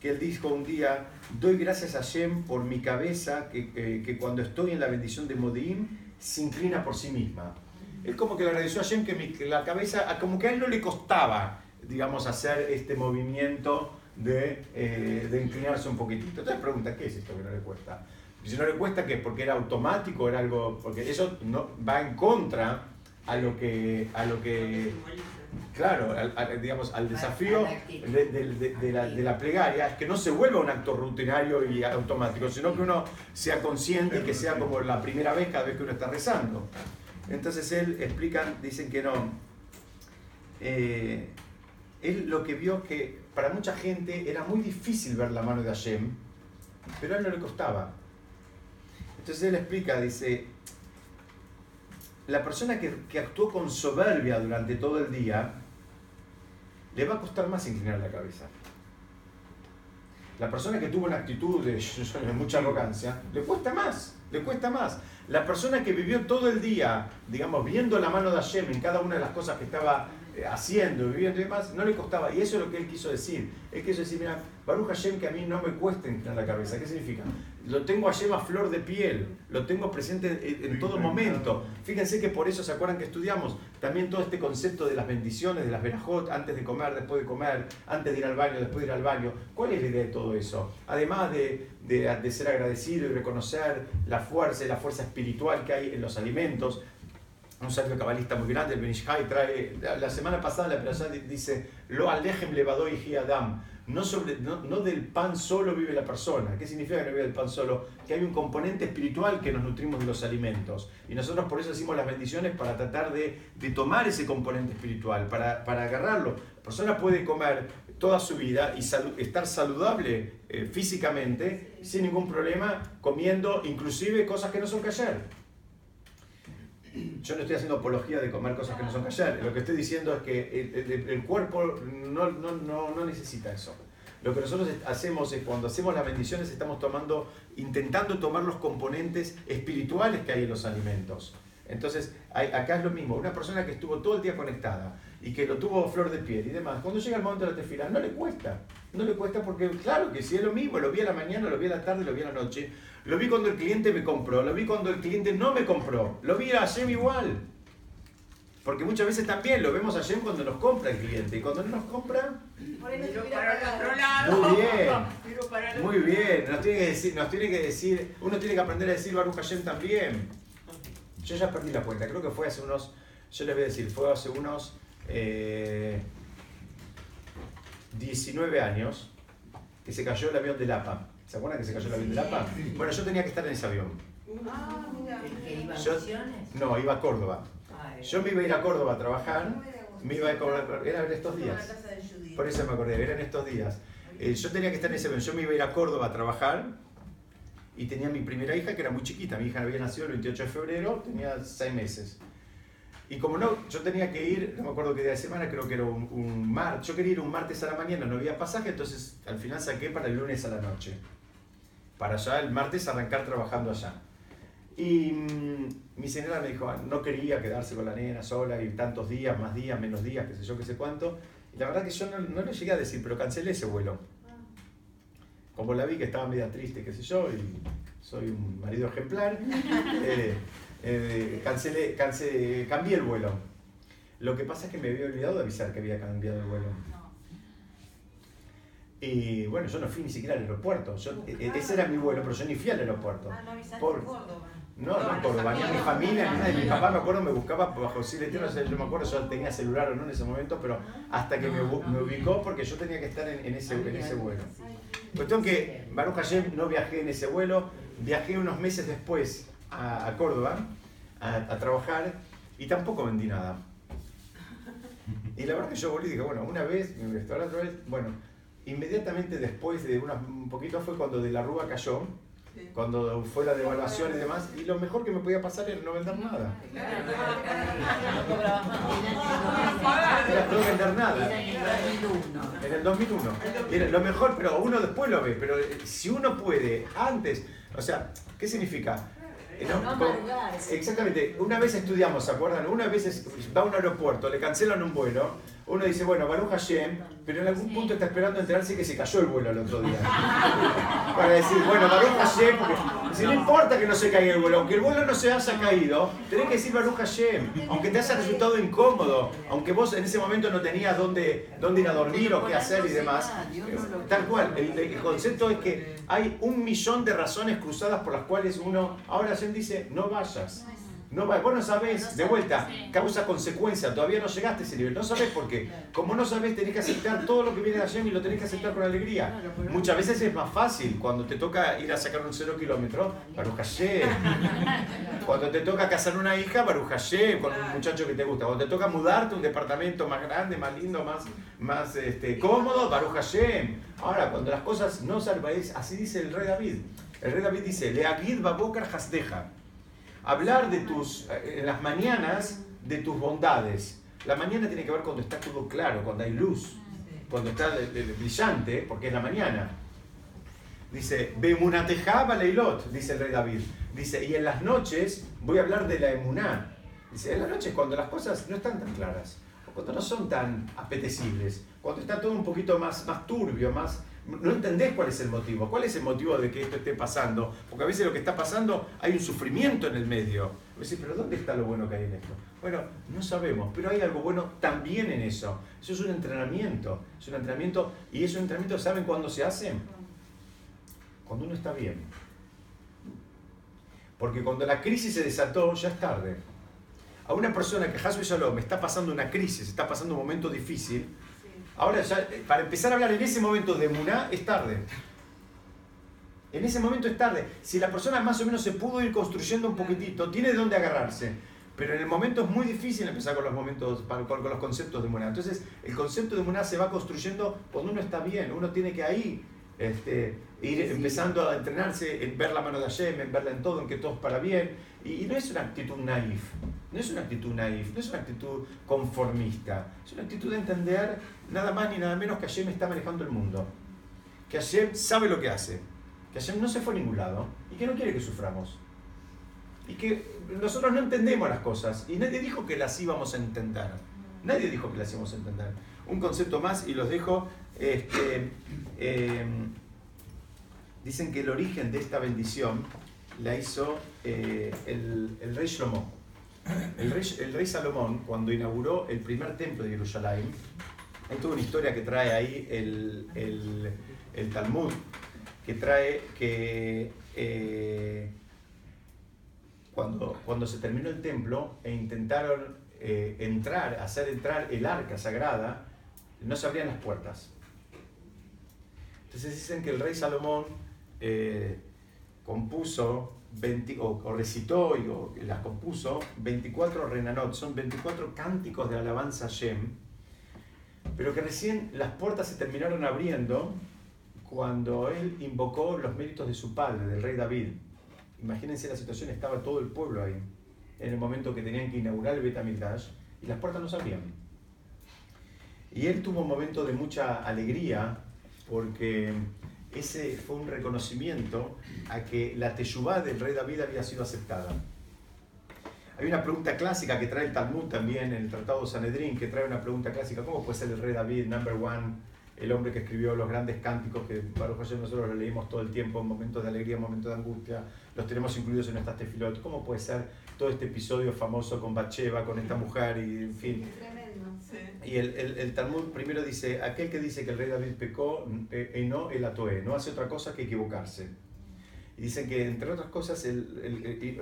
que él dijo un día, doy gracias a Shem por mi cabeza, que, que cuando estoy en la bendición de Modim, se inclina por sí misma. Es como que le agradeció a Shem que, la cabeza, como que a él no le costaba, digamos, hacer este movimiento de, eh, de inclinarse un poquitito. Entonces pregunta, ¿qué es esto que no le cuesta? si no le cuesta, ¿qué? Porque era automático, era algo, porque eso no, va en contra a lo que, a lo que claro, al, digamos, al desafío de, la, de, la, plegaria, es que no se vuelva un acto rutinario y automático, sino que uno sea consciente y que sea como la primera vez cada vez que uno está rezando. Entonces él explica, dicen que no. Eh, él lo que vio que para mucha gente era muy difícil ver la mano de Hashem, pero a él no le costaba. Entonces él explica, dice, la persona que, actuó con soberbia durante todo el día, le va a costar más inclinar la cabeza. La persona que tuvo una actitud de, mucha arrogancia, le cuesta más, le cuesta más. La persona que vivió todo el día, digamos, viendo la mano de Hashem en cada una de las cosas que estaba eh, haciendo, viviendo y demás, no le costaba. Y eso es lo que él quiso decir. Él quiso decir, mira, Baruch Hashem que a mí no me cuesta entrar la cabeza. ¿Qué significa? Lo tengo a a flor de piel, lo tengo presente en, todo momento. Fíjense que por eso se acuerdan que estudiamos también todo este concepto de las bendiciones, de las verajot, antes de comer, después de comer, antes de ir al baño, después de ir al baño. ¿Cuál es la idea de todo eso? Además de, de, ser agradecido y reconocer la fuerza y la fuerza espiritual que hay en los alimentos, un sabio cabalista muy grande, el Benishai, trae, la semana pasada la persona dice, lo alejem levado y adam no, sobre, no, no, del pan solo vive la persona. ¿Qué significa que no vive del pan solo? Que hay un componente espiritual que nos nutrimos de los alimentos. Y nosotros por eso decimos las bendiciones para tratar de, de tomar ese componente espiritual, para, para, agarrarlo. La persona puede comer toda su vida y estar saludable eh, físicamente sin ningún problema, comiendo inclusive cosas que no son ayer yo no estoy haciendo apología de comer cosas que no son callar. Lo que estoy diciendo es que el, cuerpo no, no, no, no, necesita eso. Lo que nosotros hacemos es cuando hacemos las bendiciones estamos tomando, intentando tomar los componentes espirituales que hay en los alimentos. Entonces, acá es lo mismo. Una persona que estuvo todo el día conectada y que lo tuvo flor de piel y demás, cuando llega el momento de la tefila, no le cuesta. No le cuesta porque, claro que si es lo mismo, lo vi a la mañana, lo vi a la tarde, lo vi a la noche, lo vi cuando el cliente me compró, lo vi cuando el cliente no me compró, lo vi a Hashem igual. Porque muchas veces también lo vemos a Hashem cuando nos compra el cliente y cuando no nos compra... para el otro lado. Muy bien, muy bien. Nos tiene, que decir, nos tiene que decir, uno tiene que aprender a decir Baruch Hashem también. Yo ya perdí la cuenta, creo que fue hace unos, yo les voy a decir, fue hace unos 19 eh, años que se cayó el avión de Lapa. ¿Se acuerdan que se cayó el avión de Lapa? Bueno, yo tenía que estar en ese avión. Ah, mira. iba a yo, No, iba a Córdoba. Yo me iba a ir a Córdoba a trabajar. Me iba a cobrar, era en estos días. Por eso me acordé, era en estos días. Eh, yo tenía que estar en ese avión. Yo me iba a ir a Córdoba a trabajar y tenía mi primera hija que era muy chiquita. Mi hija había nacido el 28 de febrero, tenía 6 meses. Y como no, yo tenía que ir, no me acuerdo qué día de semana, creo que era un, martes, yo quería ir un martes a la mañana, no había pasaje, entonces al final saqué para el lunes a la noche para allá el martes arrancar trabajando allá. Y mm, mi señora me dijo, ah, no quería quedarse con la nena sola y tantos días, más días, menos días, qué sé yo, qué sé cuánto. Y la verdad que yo no, le llegué a decir, pero cancelé ese vuelo. Como la vi que estaba media triste, qué sé yo, y soy un marido ejemplar, eh, eh, cancelé, cancelé, cambié el vuelo. Lo que pasa es que me había olvidado de avisar que había cambiado el vuelo. Y bueno, yo no fui ni siquiera al aeropuerto. E, ese era mi vuelo, pero yo ni fui al aeropuerto. Ah, no avisaste Por, Córdoba. No, no, Córdoba, ni a mi familia, ni nada. Mi papá, me acuerdo, me buscaba bajo Chile Tierra, yo me acuerdo, yo tenía celular o no en ese momento, pero hasta que me, me ubicó porque yo tenía que estar en, ese, en ese vuelo. Cuestión que Baruch Hashem no viajé en ese vuelo, viajé unos meses después a, a Córdoba a, a, trabajar y tampoco vendí nada. Y la verdad que yo volví y dije, bueno, una vez, mi restaurante otra vez, bueno, inmediatamente después de un poquito fue cuando de la Rúa cayó, cuando fue la devaluación y demás, y lo mejor que me podía pasar era no vender nada. Era no vender nada. En el 2001. Era lo mejor, pero uno después lo ve, pero si uno puede antes, o sea, ¿qué significa? Exactamente, una vez estudiamos, ¿se acuerdan? Una vez va a un aeropuerto, le cancelan un vuelo, uno dice, bueno, Baruch Hashem, pero en algún punto está esperando enterarse que se cayó el vuelo el otro día. Para decir, bueno, Baruch Hashem, porque si no importa que no se caiga el vuelo, aunque el vuelo no se haya caído, tenés que decir Baruch Hashem, aunque te haya resultado incómodo, aunque vos en ese momento no tenías dónde, dónde ir a dormir o qué hacer y demás. Tal cual, el, el concepto es que hay un millón de razones cruzadas por las cuales uno, ahora Hashem dice, no vayas. No, vos no sabés, de vuelta, causa-consecuencia, todavía no llegaste a ese nivel, no sabés por qué. Como no sabés, tenés que aceptar todo lo que viene de Hashem y lo tenés que aceptar con alegría. Muchas veces es más fácil, cuando te toca ir a sacar un cero kilómetro, Baruch Hashem. Cuando te toca casar una hija, Baruch Hashem, con un muchacho que te gusta. Cuando te toca mudarte a un departamento más grande, más lindo, más, más este, cómodo, Baruch Hashem. Ahora, cuando las cosas no salen, así dice el rey David. El rey David dice, Leagid babokar hasdeja hablar de tus, eh, en las mañanas de tus bondades. La mañana tiene que ver cuando está todo claro, cuando hay luz, cuando está brillante, porque es la mañana. Dice, Bemunatejaba Leilot, dice el rey David. Dice, y en las noches voy a hablar de la emuná. Dice, en las noches cuando las cosas no están tan claras. cuando no son tan apetecibles, cuando está todo un poquito más, más turbio, más, no entendés cuál es el motivo, cuál es el motivo de que esto esté pasando, porque a veces lo que está pasando hay un sufrimiento en el medio. A veces, pero ¿dónde está lo bueno que hay en esto? Bueno, no sabemos, pero hay algo bueno también en eso. Eso es un entrenamiento, es un entrenamiento y es un entrenamiento, ¿saben cuándo se hace? Cuando uno está bien. Porque cuando la crisis se desató, ya es tarde. A una persona que Hasbe Shalom está pasando una crisis, está pasando un momento difícil, ahora ya, eh, para empezar a hablar en ese momento de Muná, es tarde. En ese momento es tarde. Si la persona más o menos se pudo ir construyendo un poquitito, tiene de dónde agarrarse. Pero en el momento es muy difícil empezar con los momentos, con los conceptos de Muná. Entonces, el concepto de Muná se va construyendo cuando uno está bien. Uno tiene que ahí este, ir empezando a entrenarse en ver la mano de Hashem, en verla en todo, en que todo es para bien. Y, no es una actitud naif, no es una actitud naif, no es una actitud conformista, es una actitud de entender nada más ni nada menos que Hashem está manejando el mundo, que Hashem sabe lo que hace, que Hashem no se fue a ningún lado y que no quiere que suframos. Y que nosotros no entendemos las cosas y nadie dijo que las íbamos a entender. Nadie dijo que las íbamos a entender. Un concepto más y los dejo. Este, em, dicen que el origen de esta bendición la hizo eh, el, rey Shlomo. El rey, Salomón, cuando inauguró el primer templo de Jerusalén, hay toda una historia que trae ahí el, Talmud, que trae que eh, cuando, cuando se terminó el templo e intentaron eh, entrar, hacer entrar el arca sagrada, no se abrían las puertas. Entonces dicen que el rey Salomón compuso o, recitó y o, las compuso 24 renanot, son 24 cánticos de alabanza a Shem, pero que recién las puertas se terminaron abriendo cuando él invocó los méritos de su padre, del rey David. Imagínense la situación, estaba todo el pueblo ahí, en el momento que tenían que inaugurar el Betamigdash, y las puertas no se abrían. Y él tuvo un momento de mucha alegría porque ese fue un reconocimiento a que la teshuvá del rey David había sido aceptada. Hay una pregunta clásica que trae el Talmud también en el Tratado de Sanedrín, que trae una pregunta clásica, ¿cómo puede ser el rey David, number one, el hombre que escribió los grandes cánticos que para nosotros los leímos todo el tiempo, en momentos de alegría, en momentos de angustia, los tenemos incluidos en nuestras tefilot? ¿Cómo puede ser todo este episodio famoso con Bacheva, con esta mujer y en fin? Y el, el, el, Talmud primero dice, aquel que dice que el rey David pecó, eh, eh no el atoe, no hace otra cosa que equivocarse. Y dicen que, entre otras cosas, el, el,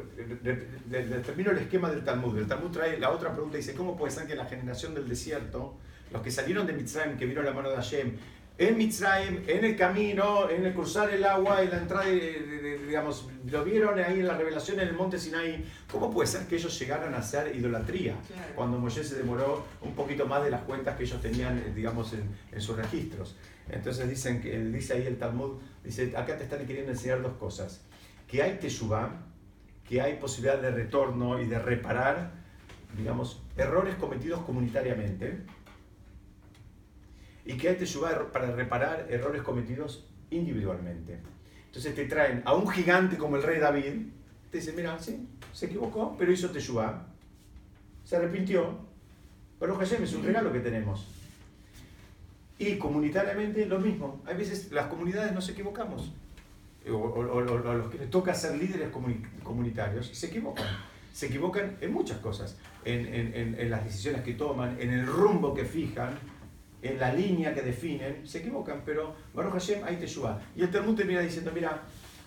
el esquema del Talmud. El Talmud trae la otra pregunta, dice, ¿cómo puede ser que la generación del desierto, los que salieron de Mitzrayim, que vieron la mano de Hashem, en Mitzrayim, en el camino, en el cruzar el agua, en la entrada, digamos, lo vieron ahí en la revelación en el monte Sinai. ¿Cómo puede ser que ellos llegaran a hacer idolatría cuando Moisés se demoró un poquito más de las cuentas que ellos tenían, eh, digamos, en, sus registros? Entonces dicen que dice ahí el Talmud, dice, acá te están queriendo enseñar dos cosas, que hay teshuvah, que hay posibilidad de retorno y de reparar, digamos, errores cometidos comunitariamente y que hay ayudar para reparar errores cometidos individualmente. Entonces te traen a un gigante como el rey David, te dicen, mira, sí, se equivocó, pero hizo Teshuvah, se arrepintió, pero Hashem es un regalo que tenemos. Y comunitariamente lo mismo. Hay veces las comunidades nos equivocamos. O, a los que les toca ser líderes comunitarios se equivocan. Se equivocan en muchas cosas. En, en, en, las decisiones que toman, en el rumbo que fijan, en la línea que definen, se equivocan, pero Baruch Hashem hay Teshuvah. Y el Talmud termina diciendo, mira,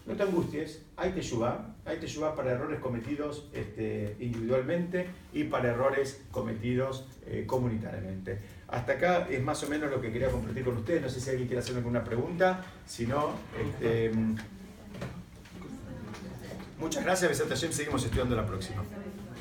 no te angusties, hay Teshuvah, hay Teshuvah para errores cometidos este, individualmente y para errores cometidos eh, comunitariamente. Hasta acá es más o menos lo que quería compartir con ustedes, no sé si alguien quiere hacer alguna pregunta, si no, este, muchas gracias, Besat Hashem, seguimos estudiando la próxima.